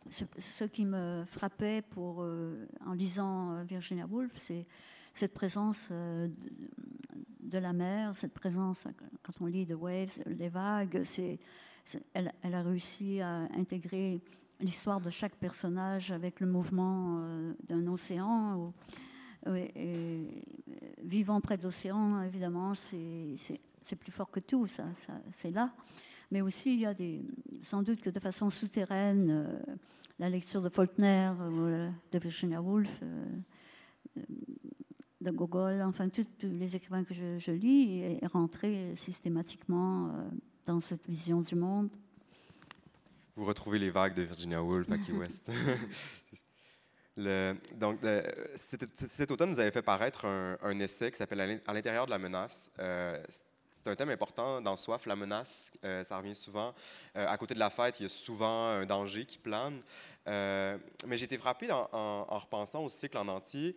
ce, qui me frappait pour, euh, en lisant Virginia Woolf, c'est cette présence de, la mer, cette présence, quand on lit The Waves, les vagues, c'est, elle, a réussi à intégrer l'histoire de chaque personnage avec le mouvement d'un océan. Et, vivant près de l'océan, évidemment, c'est plus fort que tout, ça, c'est là. Mais aussi, il y a des, sans doute que de façon souterraine, euh, la lecture de Faulkner, euh, de Virginia Woolf, euh, de Gogol, enfin, tous les écrivains que je, je, lis est rentré systématiquement dans cette vision du monde. Vous retrouvez les vagues de Virginia Woolf à Key West. [laughs] Donc, euh, cet, automne, vous avez fait paraître un, essai qui s'appelle À l'intérieur de la menace. Euh, c'est un thème important dans Soif, la menace, euh, ça revient souvent. à côté de la fête, il y a souvent un danger qui plane. mais j'ai été frappé en, repensant au cycle en entier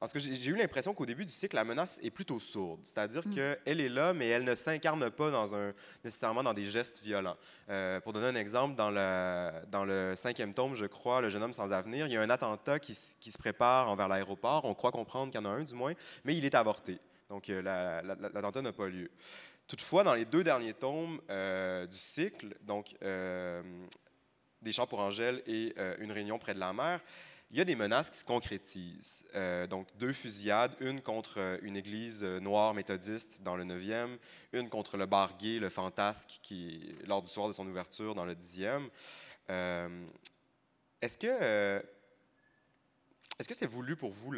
parce que j'ai eu l'impression qu'au début du cycle, la menace est plutôt sourde. C'est-à-dire mm. qu'elle est là, mais elle ne s'incarne pas dans un, nécessairement dans des gestes violents. Euh, pour donner un exemple, dans le, dans le cinquième tome, je crois, Le jeune homme sans avenir, il y a un attentat qui, qui se prépare envers l'aéroport. On croit comprendre qu'il y en a un, du moins, mais il est avorté. Donc, euh, l'attentat n'a pas lieu. Toutefois, dans les deux derniers tomes euh, du cycle, donc Des chants pour Angèle et Une réunion près de la mer, il y a des menaces qui se concrétisent. Euh, donc, deux fusillades, une contre euh, une église euh, noire méthodiste dans le 9e, une contre le bar gay, le Fantasque, qui, lors du soir de son ouverture dans le 10e. est-ce que est-ce que c'est voulu pour vous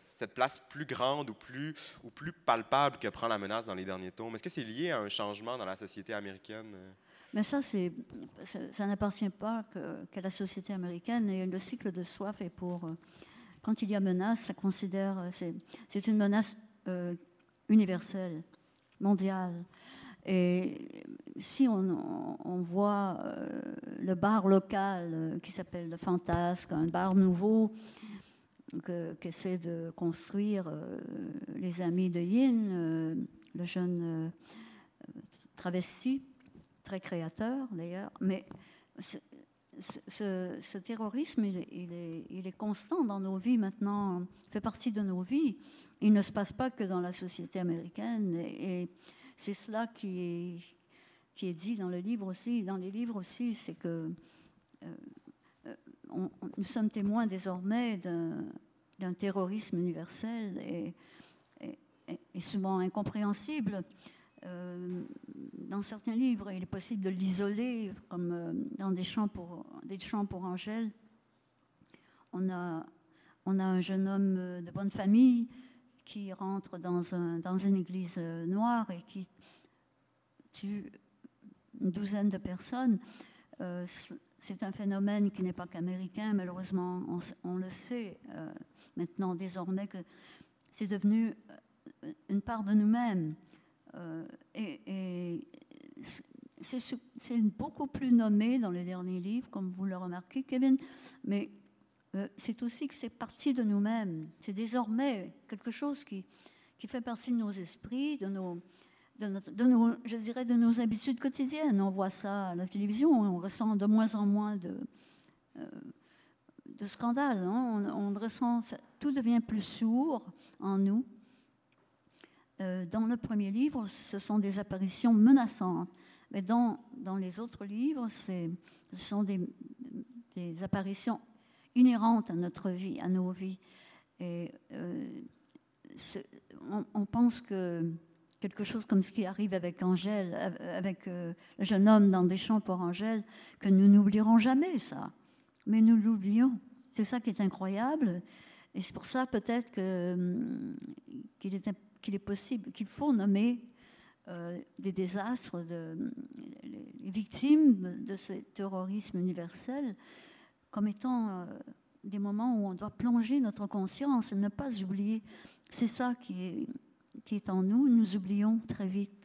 cette place plus grande ou plus, ou plus palpable que prend la menace dans les derniers tomes? Est-ce que c'est lié à un changement dans la société américaine? Mais ça, ça, n'appartient pas qu'à la société américaine. Et le cycle de soif est pour. Euh, quand il y a menace, ça considère. Euh, c'est, une menace euh, universelle, mondiale. Et si on, voit le bar local qui s'appelle le Fantasque, un bar nouveau qu'essaie de construire les amis de Yin, le jeune travesti, très créateur d'ailleurs, mais ce, terrorisme, il, est, constant dans nos vies maintenant, fait partie de nos vies. Il ne se passe pas que dans la société américaine, et, c'est cela qui est, dit dans le livre aussi. Dans les livres aussi, c'est que euh, nous sommes témoins désormais d'un terrorisme universel et, et souvent incompréhensible. Euh, dans certains livres, il est possible de l'isoler, comme euh, dans des chants pour, des chants pour Angèle. On a, on a un jeune homme euh, de bonne famille qui rentre dans, un, dans une église noire et qui tue une douzaine de personnes. c'est un phénomène qui n'est pas qu'américain, malheureusement, on, on, le sait maintenant désormais que c'est devenu une part de nous-mêmes. Euh, et, c'est beaucoup plus nommé dans les derniers livres, comme vous le remarquez, Kevin, mais euh, c'est aussi que c'est partie de nous-mêmes. C'est désormais quelque chose qui, fait partie de nos esprits, de nos, je dirais, de nos habitudes quotidiennes. On voit ça à la télévision, on ressent de moins en moins de, euh, scandales. Hein. On, ressent, tout devient plus sourd en nous. Euh, dans le premier livre, ce sont des apparitions menaçantes. Mais dans, dans les autres livres, ce sont des, apparitions inhérentes à notre vie, à nos vies. Et euh, on, pense que quelque chose comme ce qui arrive avec Angèle, avec euh, le jeune homme dans des champs pour Angèle, que nous n'oublierons jamais ça. mais nous l'oublions. C'est ça qui est incroyable. Et c'est pour ça peut-être hum, qu'il est, qu'il est possible, qu'il faut nommer euh, des désastres, les victimes de ce terrorisme universel comme étant euh, des moments où on doit plonger notre conscience, ne pas oublier. C'est ça qui est en nous, nous oublions très vite.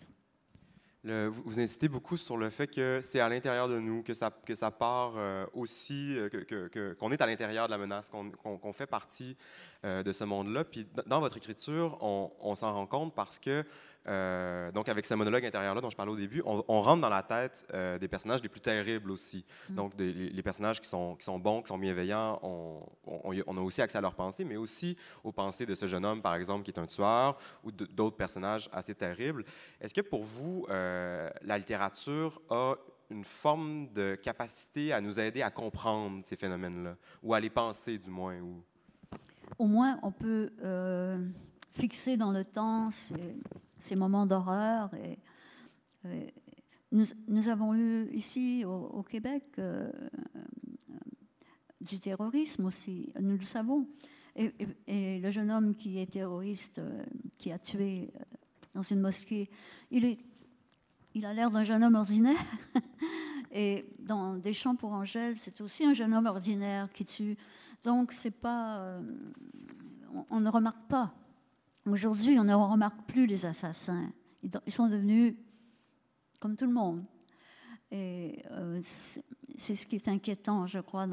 Vous insistez beaucoup sur le fait que c'est à l'intérieur de nous, que ça, que ça part euh, aussi, qu'on que, que, est à l'intérieur de la menace, qu'on fait partie de ce monde-là. Puis dans votre écriture, on, on s'en rend compte parce que euh, donc, avec ce monologue intérieur-là dont je parlais au début, on, rentre dans la tête euh, des personnages les plus terribles aussi. Mm. Donc, les, personnages qui sont, qui sont bons, qui sont bienveillants, on, on, a aussi accès à leurs pensées, mais aussi aux pensées de ce jeune homme, par exemple, qui est un tueur, ou d'autres personnages assez terribles. Est-ce que pour vous, euh, la littérature a une forme de capacité à nous aider à comprendre ces phénomènes-là, ou à les penser du moins? Ou... Au moins, on peut fixer dans le temps ces moments d'horreur. Et, nous, avons eu ici au, Québec euh, du terrorisme aussi, nous le savons. Et, le jeune homme qui est terroriste, euh, qui a tué euh, dans une mosquée, il a l'air d'un jeune homme ordinaire. [laughs] et dans Des champs pour Angèle, c'est aussi un jeune homme ordinaire qui tue. Donc, c'est pas, on ne remarque pas Aujourd'hui, on ne remarque plus les assassins. Ils sont devenus comme tout le monde. Et euh, c'est ce qui est inquiétant, je crois,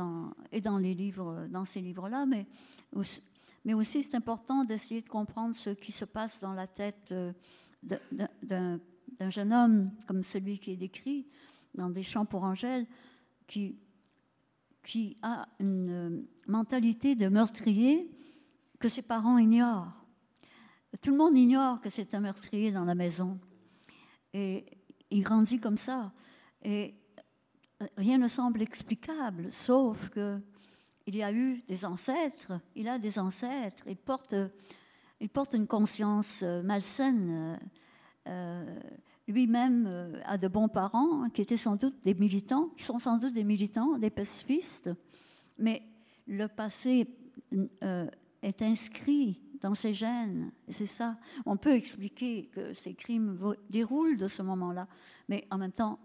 et dans les livres, dans ces livres-là, mais aussi, c'est important d'essayer de comprendre ce qui se passe dans la tête euh, d'un jeune homme comme celui qui est décrit dans Des Chants pour Angèle, qui, qui a une mentalité de meurtrier que ses parents ignorent. Tout le monde ignore que c'est un meurtrier dans la maison. Et il grandit comme ça. Et rien ne semble explicable, sauf que il y a eu des ancêtres, il a des ancêtres, il porte, il porte une conscience malsaine. Euh, lui-même euh, a de bons parents qui étaient sans doute des militants, qui sont sans doute des militants, des pacifistes, mais le passé euh, est inscrit dans ses gènes. C'est ça. On peut expliquer que ces crimes déroulent de ce moment-là, mais en même temps,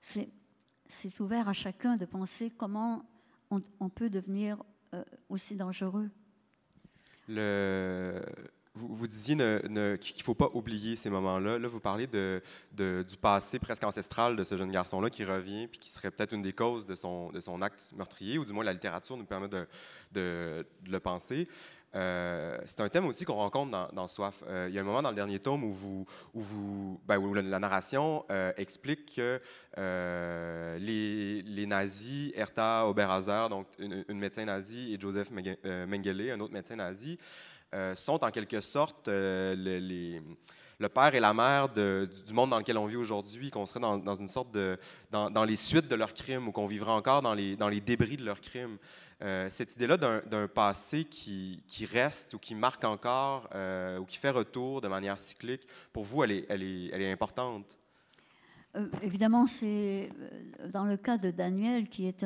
c'est ouvert à chacun de penser comment on, peut devenir euh, aussi dangereux. Vous, disiez qu'il ne faut pas oublier ces moments-là. Là, vous parlez du passé presque ancestral de ce jeune garçon-là qui revient, puis qui serait peut-être une des causes de son, acte meurtrier, ou du moins la littérature nous permet de le penser. Euh, c'est un thème aussi qu'on rencontre dans, Soif. Euh, il y a un moment dans le dernier tome où, ben, la, narration euh, explique que les, nazis, Hertha Oberhauser, donc une, médecin nazie, et Joseph Mengele, un autre médecin nazi, sont en quelque sorte le père et la mère du, monde dans lequel on vit aujourd'hui, qu'on serait dans, une sorte. Dans, les suites de leurs crimes ou qu'on vivrait encore dans les débris de leurs crimes. Euh, cette idée-là d'un passé qui, reste ou qui marque encore euh, ou qui fait retour de manière cyclique, pour vous, elle est, importante? Euh, évidemment, c'est dans le cas de Daniel, qui, est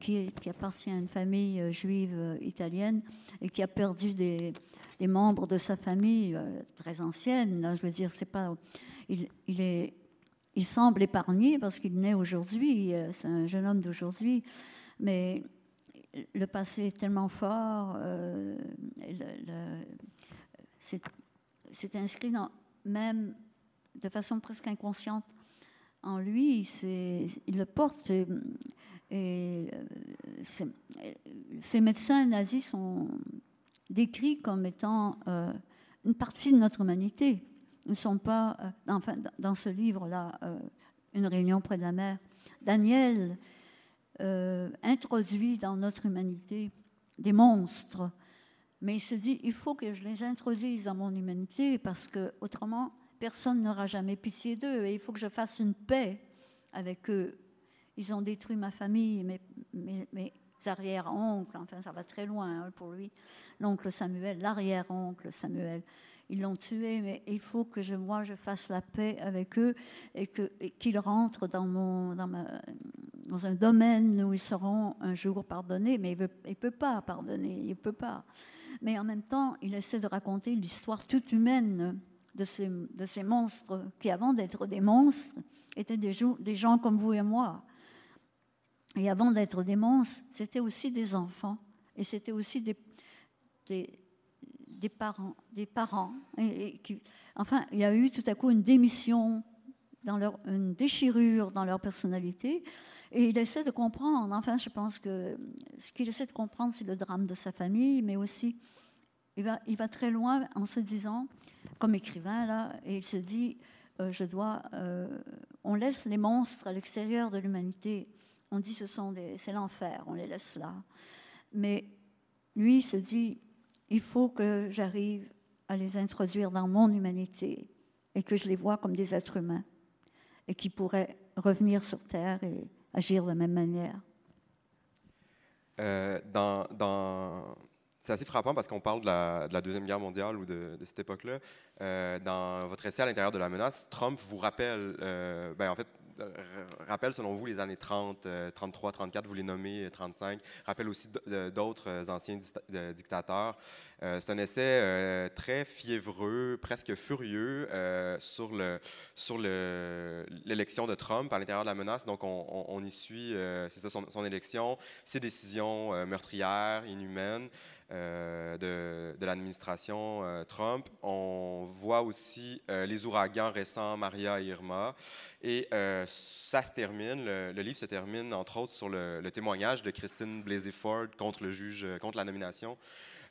qui, appartient à une famille juive italienne et qui a perdu des, des membres de sa famille très ancienne. je veux dire, c'est pas, il, il, est, il semble épargné parce qu'il naît aujourd'hui, c'est un jeune homme d'aujourd'hui, mais le passé est tellement fort, euh, c'est inscrit dans, même de façon presque inconsciente en lui, il le porte. Et, euh, ces médecins nazis sont décrits comme étant euh, une partie de notre humanité. Ils ne sont pas, dans ce livre-là, Une réunion près de la mer. Daniel euh, introduit dans notre humanité des monstres. Mais il se dit, il faut que je les introduise dans mon humanité parce que autrement, personne n'aura jamais pitié d'eux et il faut que je fasse une paix avec eux. Ils ont détruit ma famille, mes, mes, mes arrière-oncles, enfin ça va très loin hein, pour lui, l'oncle Samuel, l'arrière-oncle Samuel. Ils l'ont tué, mais il faut que moi je fasse la paix avec eux et qu'ils rentrent dans, mon, dans un domaine où ils seront un jour pardonnés, mais il ne peut pas pardonner, il peut pas. Mais en même temps, il essaie de raconter l'histoire toute humaine de ces, monstres qui, avant d'être des monstres, étaient des, gens comme vous et moi. Et avant d'être des monstres, c'était aussi des enfants. Et c'était aussi des, des, parents. Des parents et, qui, enfin, il y a eu tout à coup une démission, dans leur, une déchirure dans leur personnalité. Et il essaie de comprendre. Enfin, je pense que ce qu'il essaie de comprendre, c'est le drame de sa famille, mais aussi, il va, très loin en se disant, comme écrivain, là, et il se dit, euh, je dois, euh, on laisse les monstres à l'extérieur de l'humanité. On dit ce sont des, c'est l'enfer, on les laisse là. Mais lui se dit, il faut que j'arrive à les introduire dans mon humanité et que je les vois comme des êtres humains et qui pourraient revenir sur Terre et agir de la même manière. Euh, c'est assez frappant parce qu'on parle de la, Deuxième Guerre mondiale ou de, cette époque-là. Euh, dans votre essai à l'intérieur de la menace, Trump vous rappelle, euh, ben, en fait, rappelle selon vous les années 30, 33, 34, vous les nommez 35, rappelle aussi d'autres anciens dictateurs. Euh, c'est un essai euh, très fiévreux, presque furieux euh, sur, le, sur l'élection de Trump à l'intérieur de la menace. Donc, on, y suit, c'est ça, son, élection, ses décisions meurtrières, inhumaines. De, de l'administration Trump. On voit aussi les ouragans récents, Maria et Irma. Et ça se termine, le, livre se termine entre autres sur le, témoignage de Christine Blasey Ford contre le juge, contre la nomination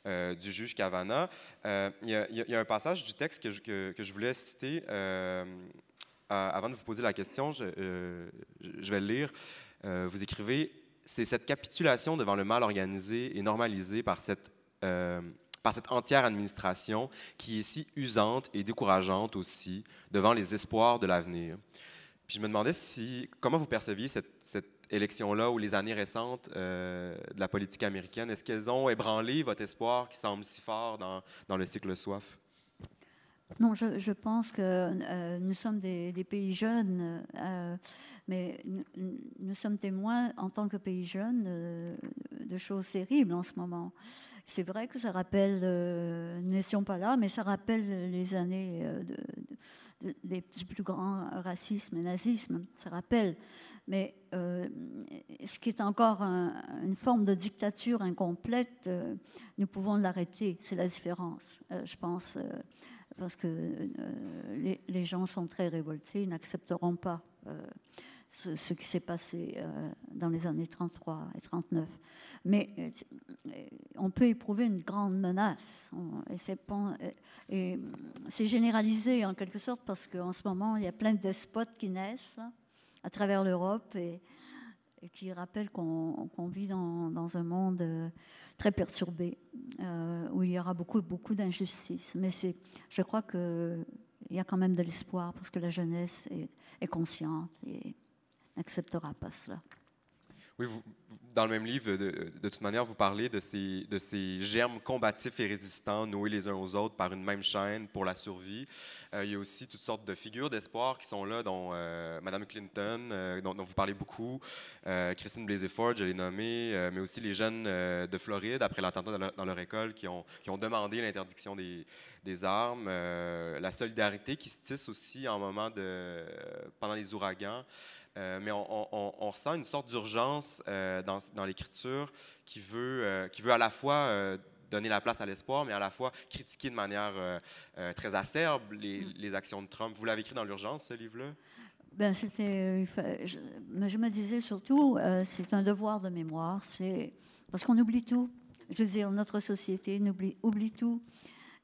euh, du juge Cavana. Euh, il y, a un passage du texte que je, voulais citer euh, avant de vous poser la question. Je vais le lire. vous écrivez C'est cette capitulation devant le mal organisé et normalisé par cette par cette entière administration qui est si usante et décourageante aussi devant les espoirs de l'avenir. Puis je me demandais si, comment vous perceviez cette, élections-là ou les années récentes euh, de la politique américaine, est-ce qu'elles ont ébranlé votre espoir qui semble si fort dans, dans le cycle soif? Non, je, pense que euh, nous sommes des, pays jeunes, euh, mais nous, sommes témoins en tant que pays jeunes de choses terribles en ce moment. C'est vrai que ça rappelle, nous n'étions pas là, mais ça rappelle les années de, des plus grands racismes et nazisme. Ça rappelle mais euh, ce qui est encore une forme de dictature incomplète, euh, nous pouvons l'arrêter. C'est la différence, euh, je pense, parce que les, gens sont très révoltés, ils n'accepteront pas ce, qui s'est passé dans les années 33 et 39. Mais on peut éprouver une grande menace. et c'est généralisé en quelque sorte parce qu'en ce moment, il y a plein de despotes qui naissent à travers l'Europe et, qui rappelle qu'on vit dans, un monde euh, très perturbé, euh, où il y aura beaucoup, beaucoup d'injustices. Mais je crois qu'il y a quand même de l'espoir parce que la jeunesse est, est consciente et n'acceptera pas cela. Oui, dans le même livre, de, toute manière, vous parlez de ces, de ces germes combatifs et résistants noués les uns aux autres par une même chaîne pour la survie. Euh, il y a aussi toutes sortes de figures d'espoir qui sont là, dont euh, Mme Clinton, euh, dont, vous parlez beaucoup, Christine Blasey Ford, je l'ai nommée, mais aussi les jeunes de Floride, après l'attentat dans, leur école, qui ont, qui ont demandé l'interdiction des, des, armes. la solidarité qui se tisse aussi en moment de, pendant les ouragans. Euh, mais on, ressent une sorte d'urgence euh, dans, l'écriture qui, veut, euh, qui veut à la fois donner la place à l'espoir, mais à la fois critiquer de manière très acerbe les, mm. les, actions de Trump. Vous l'avez écrit dans l'urgence, ce livre-là? Ben, c'était, je, je, me disais surtout, c'est un devoir de mémoire, c'est parce qu'on oublie tout. Je veux dire, notre société oublie, oublie tout.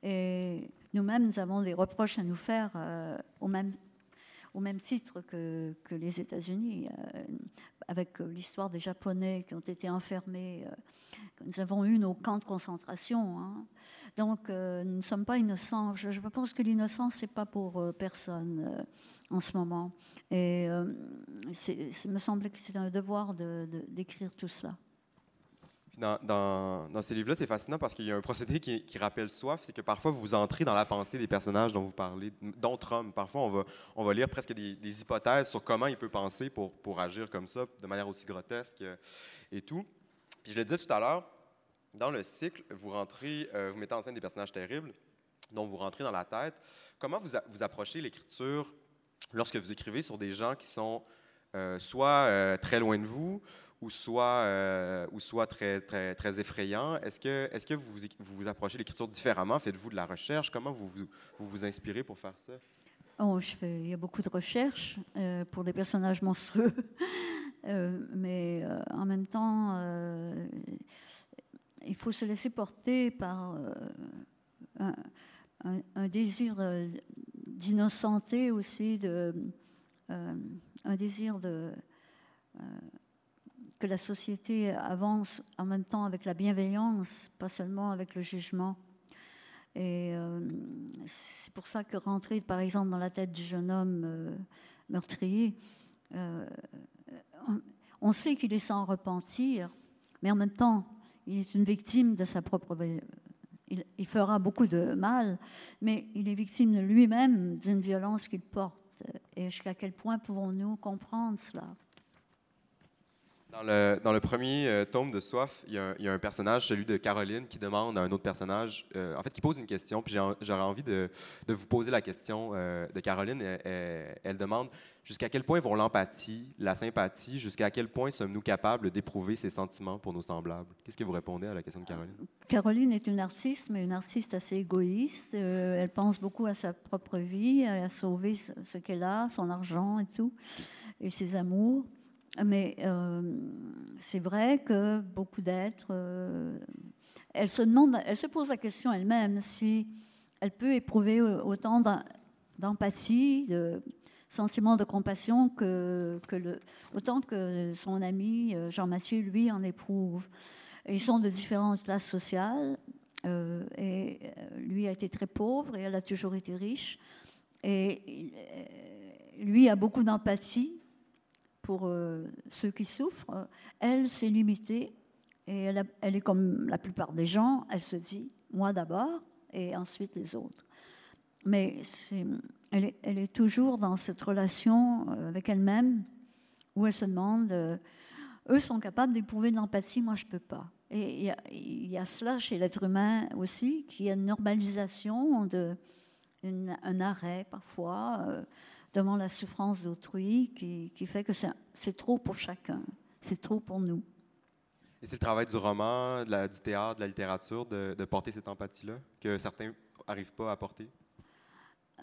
Et nous-mêmes, nous avons des reproches à nous faire au même au même titre que, que les États-Unis, euh, avec l'histoire des Japonais qui ont été enfermés. Euh, nous avons eu nos camps de concentration. Hein. Donc, euh, nous ne sommes pas innocents. Je, pense que l'innocence, n'est pas pour personne en ce moment. Et il me semblait que c'est un devoir d'écrire tout cela. Dans, ces livres-là, c'est fascinant parce qu'il y a un procédé qui, rappelle soif, c'est que parfois vous entrez dans la pensée des personnages dont vous parlez, d'autres hommes. Parfois, on va, lire presque des, hypothèses sur comment il peut penser pour, agir comme ça, de manière aussi grotesque et tout. Puis je le disais tout à l'heure, dans le cycle, euh, vous mettez en scène des personnages terribles, dont vous rentrez dans la tête. Comment vous, vous approchez l'écriture lorsque vous écrivez sur des gens qui sont euh, soit euh, très loin de vous, ou soit, ou soit très, très, très effrayants? Est-ce que, est que vous, vous, approchez l'écriture différemment? Faites-vous de la recherche? Comment vous vous, vous, inspirez pour faire ça? Oh, je fais, il y a beaucoup de recherches pour des personnages monstrueux, [laughs] mais en même temps, il faut se laisser porter par euh, un, désir d'innocenté aussi, de, euh, un désir de, euh, que la société avance en même temps avec la bienveillance, pas seulement avec le jugement. Et c'est pour ça que rentrer, par exemple, dans la tête du jeune homme meurtrier, on, sait qu'il est sans repentir, mais en même temps, il est une victime de sa propre... Il, il fera beaucoup de mal, mais il est victime lui-même d'une violence qu'il porte. Et jusqu'à quel point pouvons-nous comprendre cela? Dans le, premier euh, tome de Soif, il y, a, un personnage, celui de Caroline, qui demande à un autre personnage, euh, en fait, qui pose une question, puis j'aurais envie de, vous poser la question euh, de Caroline. Elle, elle demande jusqu'à quel point vont l'empathie, la sympathie, jusqu'à quel point sommes-nous capables d'éprouver ces sentiments pour nos semblables? Qu'est-ce que vous répondez à la question de Caroline? Caroline est une artiste, mais une artiste assez égoïste. elle pense beaucoup à sa propre vie, à sauver ce, ce qu'elle a, son argent et tout, et ses amours. Mais euh, c'est vrai que beaucoup d'êtres, euh, elle se demande, elle se pose la question elle-même si elle peut éprouver autant d'empathie, de sentiment de compassion que, autant que son ami euh, Jean-Mathieu, lui, en éprouve. ils sont de différentes classes sociales. et lui a été très pauvre et elle a toujours été riche. Et lui a beaucoup d'empathie pour euh, ceux qui souffrent, elle s'est limitée et elle, est comme la plupart des gens, elle se dit, moi d'abord et ensuite les autres. Mais elle est, toujours dans cette relation euh, avec elle-même où elle se demande, euh, eux sont capables d'éprouver de l'empathie, moi je ne peux pas. Et il y, a, a, cela chez l'être humain aussi, qui est une normalisation, un arrêt parfois devant la souffrance d'autrui qui, qui, fait que c'est trop pour chacun, c'est trop pour nous. Et c'est le travail du roman, de la, du théâtre, de la littérature, de, de porter cette empathie-là, que certains n'arrivent pas à porter? Euh,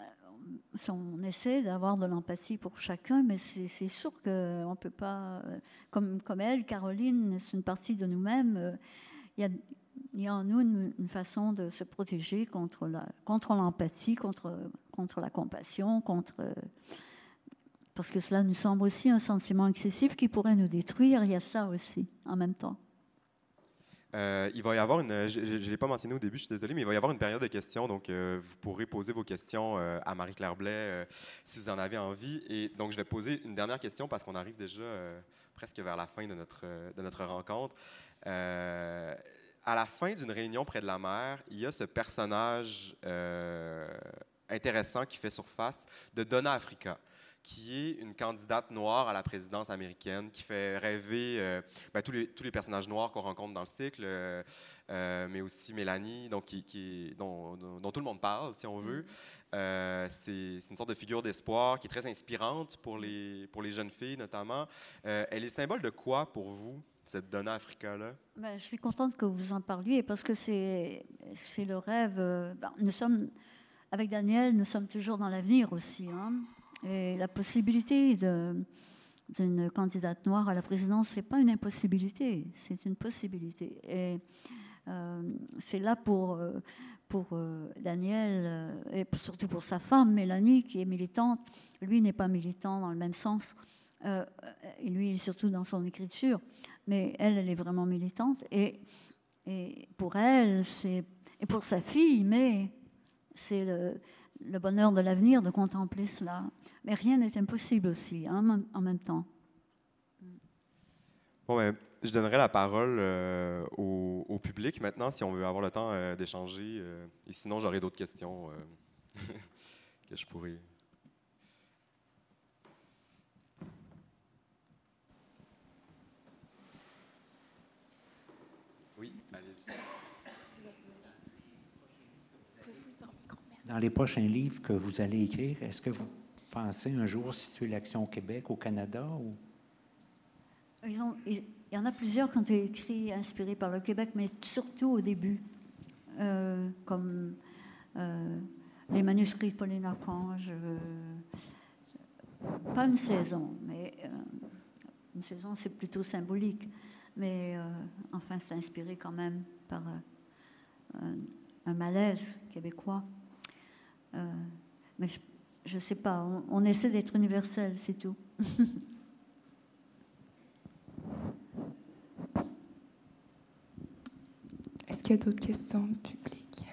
on essaie d'avoir de l'empathie pour chacun, mais c'est sûr qu'on ne peut pas, comme, comme elle, Caroline, c'est une partie de nous-mêmes. Euh, il y a, il y a en nous une, façon de se protéger contre l'empathie, contre, contre, contre, la compassion, contre, parce que cela nous semble aussi un sentiment excessif qui pourrait nous détruire. Il y a ça aussi en même temps. Euh, il va y avoir une, je ne l'ai pas mentionné au début, je suis désolé, mais il va y avoir une période de questions. Donc, euh, vous pourrez poser vos questions euh, à Marie-Claire Blais si vous en avez envie. Et donc, je vais poser une dernière question parce qu'on arrive déjà presque vers la fin de notre, de notre rencontre à la fin d'une réunion près de la mer, il y a ce personnage euh, intéressant qui fait surface de Donna Africa qui est une candidate noire à la présidence américaine, qui fait rêver euh, ben, tous, les, personnages noirs qu'on rencontre dans le cycle, euh, mais aussi Mélanie, dont, tout le monde parle, si on veut. c'est une sorte de figure d'espoir qui est très inspirante pour les jeunes filles, notamment. elle est symbole de quoi pour vous? Cette Donna Africa-là? Ben, je suis contente que vous en parliez parce que c'est le rêve. Euh, ben, nous sommes, avec Daniel, nous sommes toujours dans l'avenir aussi. Hein, et la possibilité d'une candidate noire à la présidence, ce n'est pas une impossibilité, c'est une possibilité. Et euh, c'est là pour, euh, Daniel et surtout pour sa femme, Mélanie, qui est militante. Lui n'est pas militant dans le même sens. Et lui, surtout dans son écriture mais elle, elle est vraiment militante. Et, pour elle, c'est, et pour sa fille, mais c'est le, bonheur de l'avenir de contempler cela. Mais rien n'est impossible aussi, hein, en même temps. Bon, ben, je donnerai la parole au, au, public maintenant, si on veut avoir le temps d'échanger. et sinon, j'aurai d'autres questions [laughs] que je pourrais. Dans les prochains livres que vous allez écrire, est-ce que vous pensez un jour situer l'Action au Québec, au Canada? Il y en a plusieurs qui ont été écrits, inspirés par le Québec, mais surtout au début, euh, comme euh, les manuscrits de Pauline Archange. Euh, pas une saison, mais une saison, c'est plutôt symbolique. Mais enfin, c'est inspiré quand même par un malaise québécois. Mais je ne sais pas, on, essaie d'être universel, c'est tout. [laughs] Est-ce qu'il y a d'autres questions du public?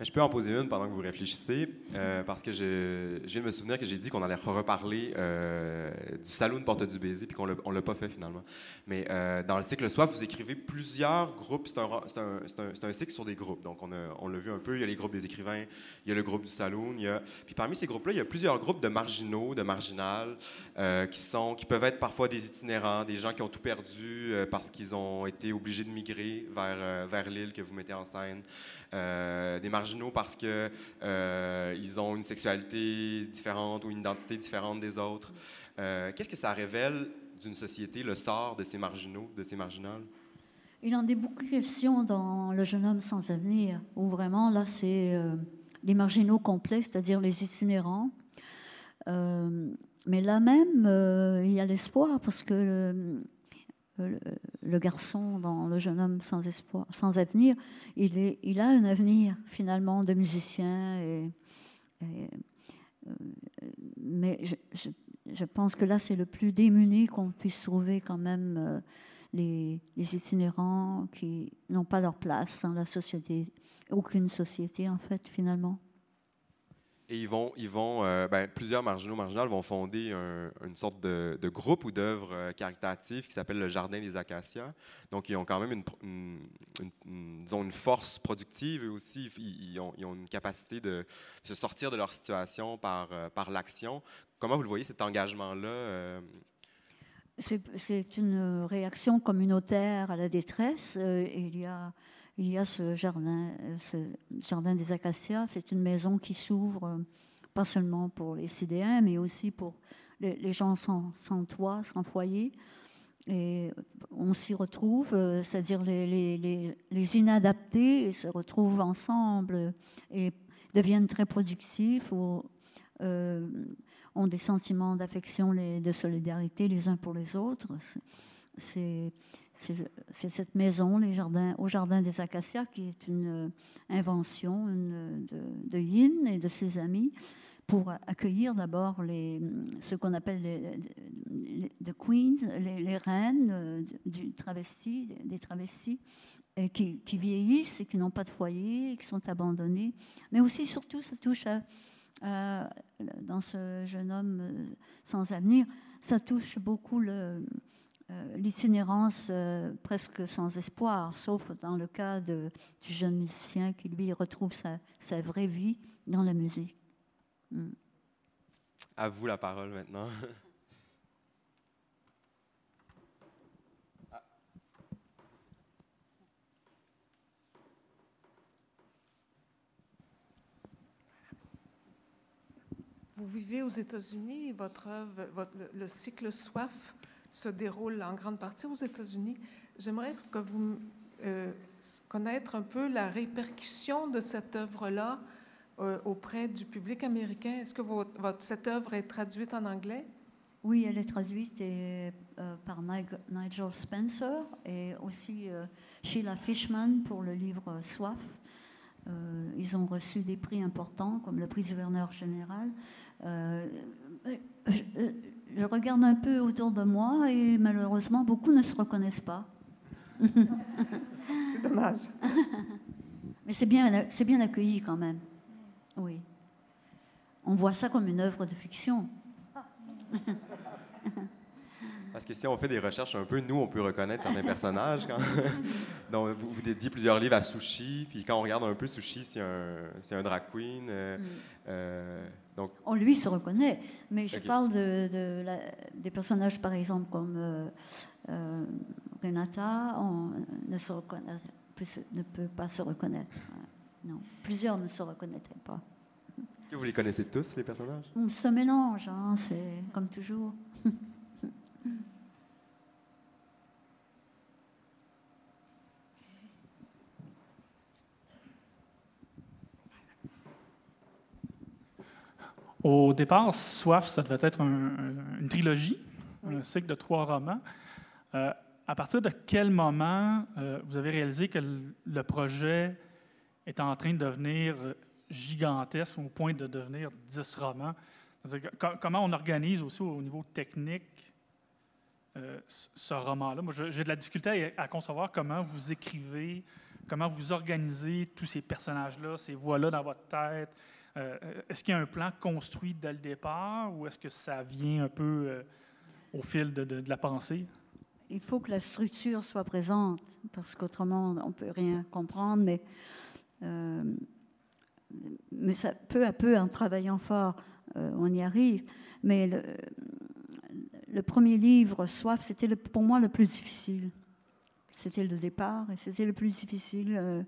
Je peux en poser une pendant que vous réfléchissez, euh, parce que je, viens de me souvenir que j'ai dit qu'on allait reparler euh, du Saloon Porte du Baiser, puis qu'on ne l'a pas fait finalement. Mais euh, dans le cycle Soif, vous écrivez plusieurs groupes. C'est un, un, un, cycle sur des groupes. Donc, on l'a vu un peu. Il y a les groupes des écrivains, il y a le groupe du Saloon. Il y a... Puis parmi ces groupes-là, il y a plusieurs groupes de marginaux, de marginales, qui, sont, qui peuvent être parfois des itinérants, des gens qui ont tout perdu parce qu'ils ont été obligés de migrer vers, vers l'île que vous mettez en scène. des marginaux parce qu'ils euh, ont une sexualité différente ou une identité différente des autres. Euh, qu'est-ce que ça révèle d'une société, le sort de ces marginaux, de ces marginales? Il en est beaucoup question dans Le jeune homme sans avenir, où vraiment, là, c'est euh, les marginaux complets, c'est-à-dire les itinérants. mais là même, il y a l'espoir, parce que le, garçon dans Le jeune homme sans espoir, sans avenir, il, il a un avenir finalement de musicien. Et, euh, mais je, je, pense que là, c'est le plus démuni qu'on puisse trouver quand même euh, les, les, itinérants qui n'ont pas leur place dans la société, aucune société en fait finalement. Et ils vont, euh, ben, plusieurs marginaux marginales vont fonder une sorte de, groupe ou d'œuvre euh, caritatives qui s'appelle le Jardin des Acacias. Donc, ils ont quand même une, une, force productive et aussi ils, ont, une capacité de se sortir de leur situation par, euh, par l'action. Comment vous le voyez, cet engagement-là? C'est une réaction communautaire à la détresse. il y a il y a ce jardin, euh, ce jardin des acacias. C'est une maison qui s'ouvre euh, pas seulement pour les Sidéens, mais aussi pour les, gens sans, toit, sans foyer. Et on s'y retrouve, euh, c'est-à-dire les, les, inadaptés se retrouvent ensemble et deviennent très productifs ou ont des sentiments d'affection, de solidarité les uns pour les autres. C'est c'est cette maison, les jardins, au Jardin des Acacias, qui est une euh, invention de, Yin et de ses amis pour accueillir d'abord ce qu'on appelle les, queens, les, reines euh, du travesti, des travestis, qui, vieillissent et qui n'ont pas de foyer, et qui sont abandonnés. Mais aussi, surtout, ça touche dans ce jeune homme euh, sans avenir, ça touche beaucoup le, l'itinérance euh, presque sans espoir, sauf dans le cas de, du jeune musicien qui, lui, retrouve sa, sa vraie vie dans la musique. Mm. À vous la parole maintenant. Vous vivez aux États-Unis, votre votre, le cycle Soif? Se déroule en grande partie aux États-Unis. J'aimerais que vous euh, connaître un peu la répercussion de cette œuvre-là euh, auprès du public américain. Est-ce que cette œuvre est traduite en anglais? Oui, elle est traduite euh, par Nigel Spencer et aussi Sheila Fishman pour le livre Soif. Ils ont reçu des prix importants comme le prix gouverneur général je regarde un peu autour de moi et malheureusement, beaucoup ne se reconnaissent pas. c'est dommage. [laughs] Mais c'est bien, c'est bien accueilli quand même. Oui. On voit ça comme une œuvre de fiction. [laughs] Parce que si on fait des recherches un peu, nous, on peut reconnaître certains personnages. Quand... [laughs] Donc, vous, vous, dédiez plusieurs livres à Sushi, puis quand on regarde un peu Sushi, c'est un, un drag queen. Euh, mm. euh, donc... On lui se reconnaît, mais je parle de, de la, des personnages, par exemple, comme euh, Renata, on ne, se reconnaît, ne peut pas se reconnaître. Non, plusieurs ne se reconnaîtraient pas. Est-ce que vous les connaissez tous, les personnages? C'est un mélange, hein, c'est comme toujours. [laughs] Au départ, Soif, ça devait être une trilogie, un cycle de trois romans. Euh, à partir de quel moment euh, vous avez réalisé que le, projet est en train de devenir euh, gigantesque au point de devenir dix romans? comment on organise aussi au niveau technique ce roman-là? Moi, j'ai de la difficulté à, concevoir comment vous écrivez, comment vous organisez tous ces personnages-là, ces voix-là dans votre tête, est-ce qu'il y a un plan construit dès le départ ou est-ce que ça vient un peu euh, au fil de, la pensée? Il faut que la structure soit présente parce qu'autrement, on ne peut rien comprendre. Mais, euh, mais ça, peu à peu, en travaillant fort, on y arrive. Mais le, premier livre, Soif, c'était pour moi le plus difficile. C'était le départ et c'était le plus difficile. Euh,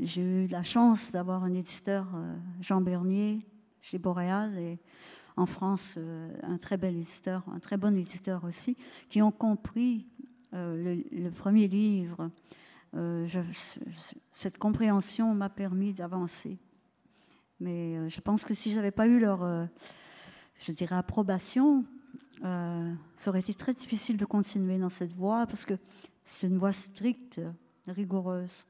j'ai eu la chance d'avoir un éditeur, euh, Jean Bernier, chez Boréal, et en France, euh, un très bel éditeur, un très bon éditeur aussi, qui ont compris le, premier livre. cette compréhension m'a permis d'avancer. Mais je pense que si j'avais pas eu leur, je dirais, approbation, ça aurait été très difficile de continuer dans cette voie parce que c'est une voie stricte, rigoureuse.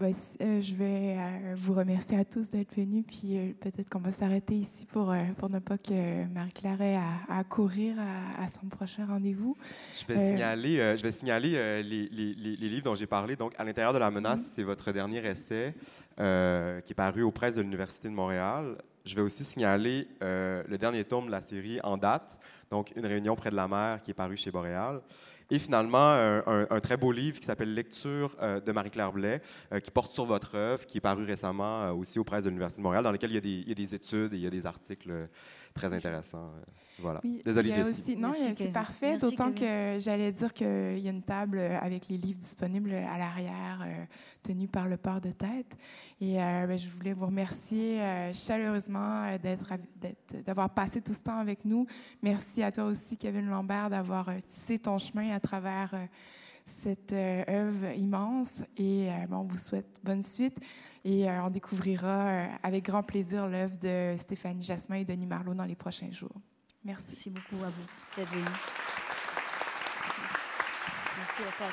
Ben, euh, je vais euh, vous remercier à tous d'être venus, puis euh, peut-être qu'on va s'arrêter ici pour, pour ne pas que Marie-Claire ait à, courir à, son prochain rendez-vous. Je vais signaler, je vais signaler les, les, les, livres dont j'ai parlé. Donc, à l'intérieur de la menace, c'est votre dernier essai qui est paru aux presses de l'Université de Montréal. Je vais aussi signaler le dernier tome de la série En date, donc Une réunion près de la mer, qui est paru chez Boréal. Et finalement, un, très beau livre qui s'appelle Lecture euh, de Marie-Claire Blais, euh, qui porte sur votre œuvre, qui est paru récemment euh, aussi aux presses de l'Université de Montréal, dans lequel il y, a des, études et il y a des articles très intéressant. Euh, voilà. Oui, Désolée, Jessie. non, c'est parfait, d'autant que j'allais dire qu'il y a une table avec les livres disponibles à l'arrière, euh, tenue par le port de tête. Et euh, ben, je voulais vous remercier chaleureusement d'avoir passé tout ce temps avec nous. Merci à toi aussi, Kevin Lambert, d'avoir tissé ton chemin à travers cette œuvre immense. Et bon, on vous souhaite bonne suite. Et euh, on découvrira euh, avec grand plaisir l'œuvre de Stéphanie Jasmin et Denis Marlot dans les prochains jours. Merci. Beaucoup à vous Merci à toi.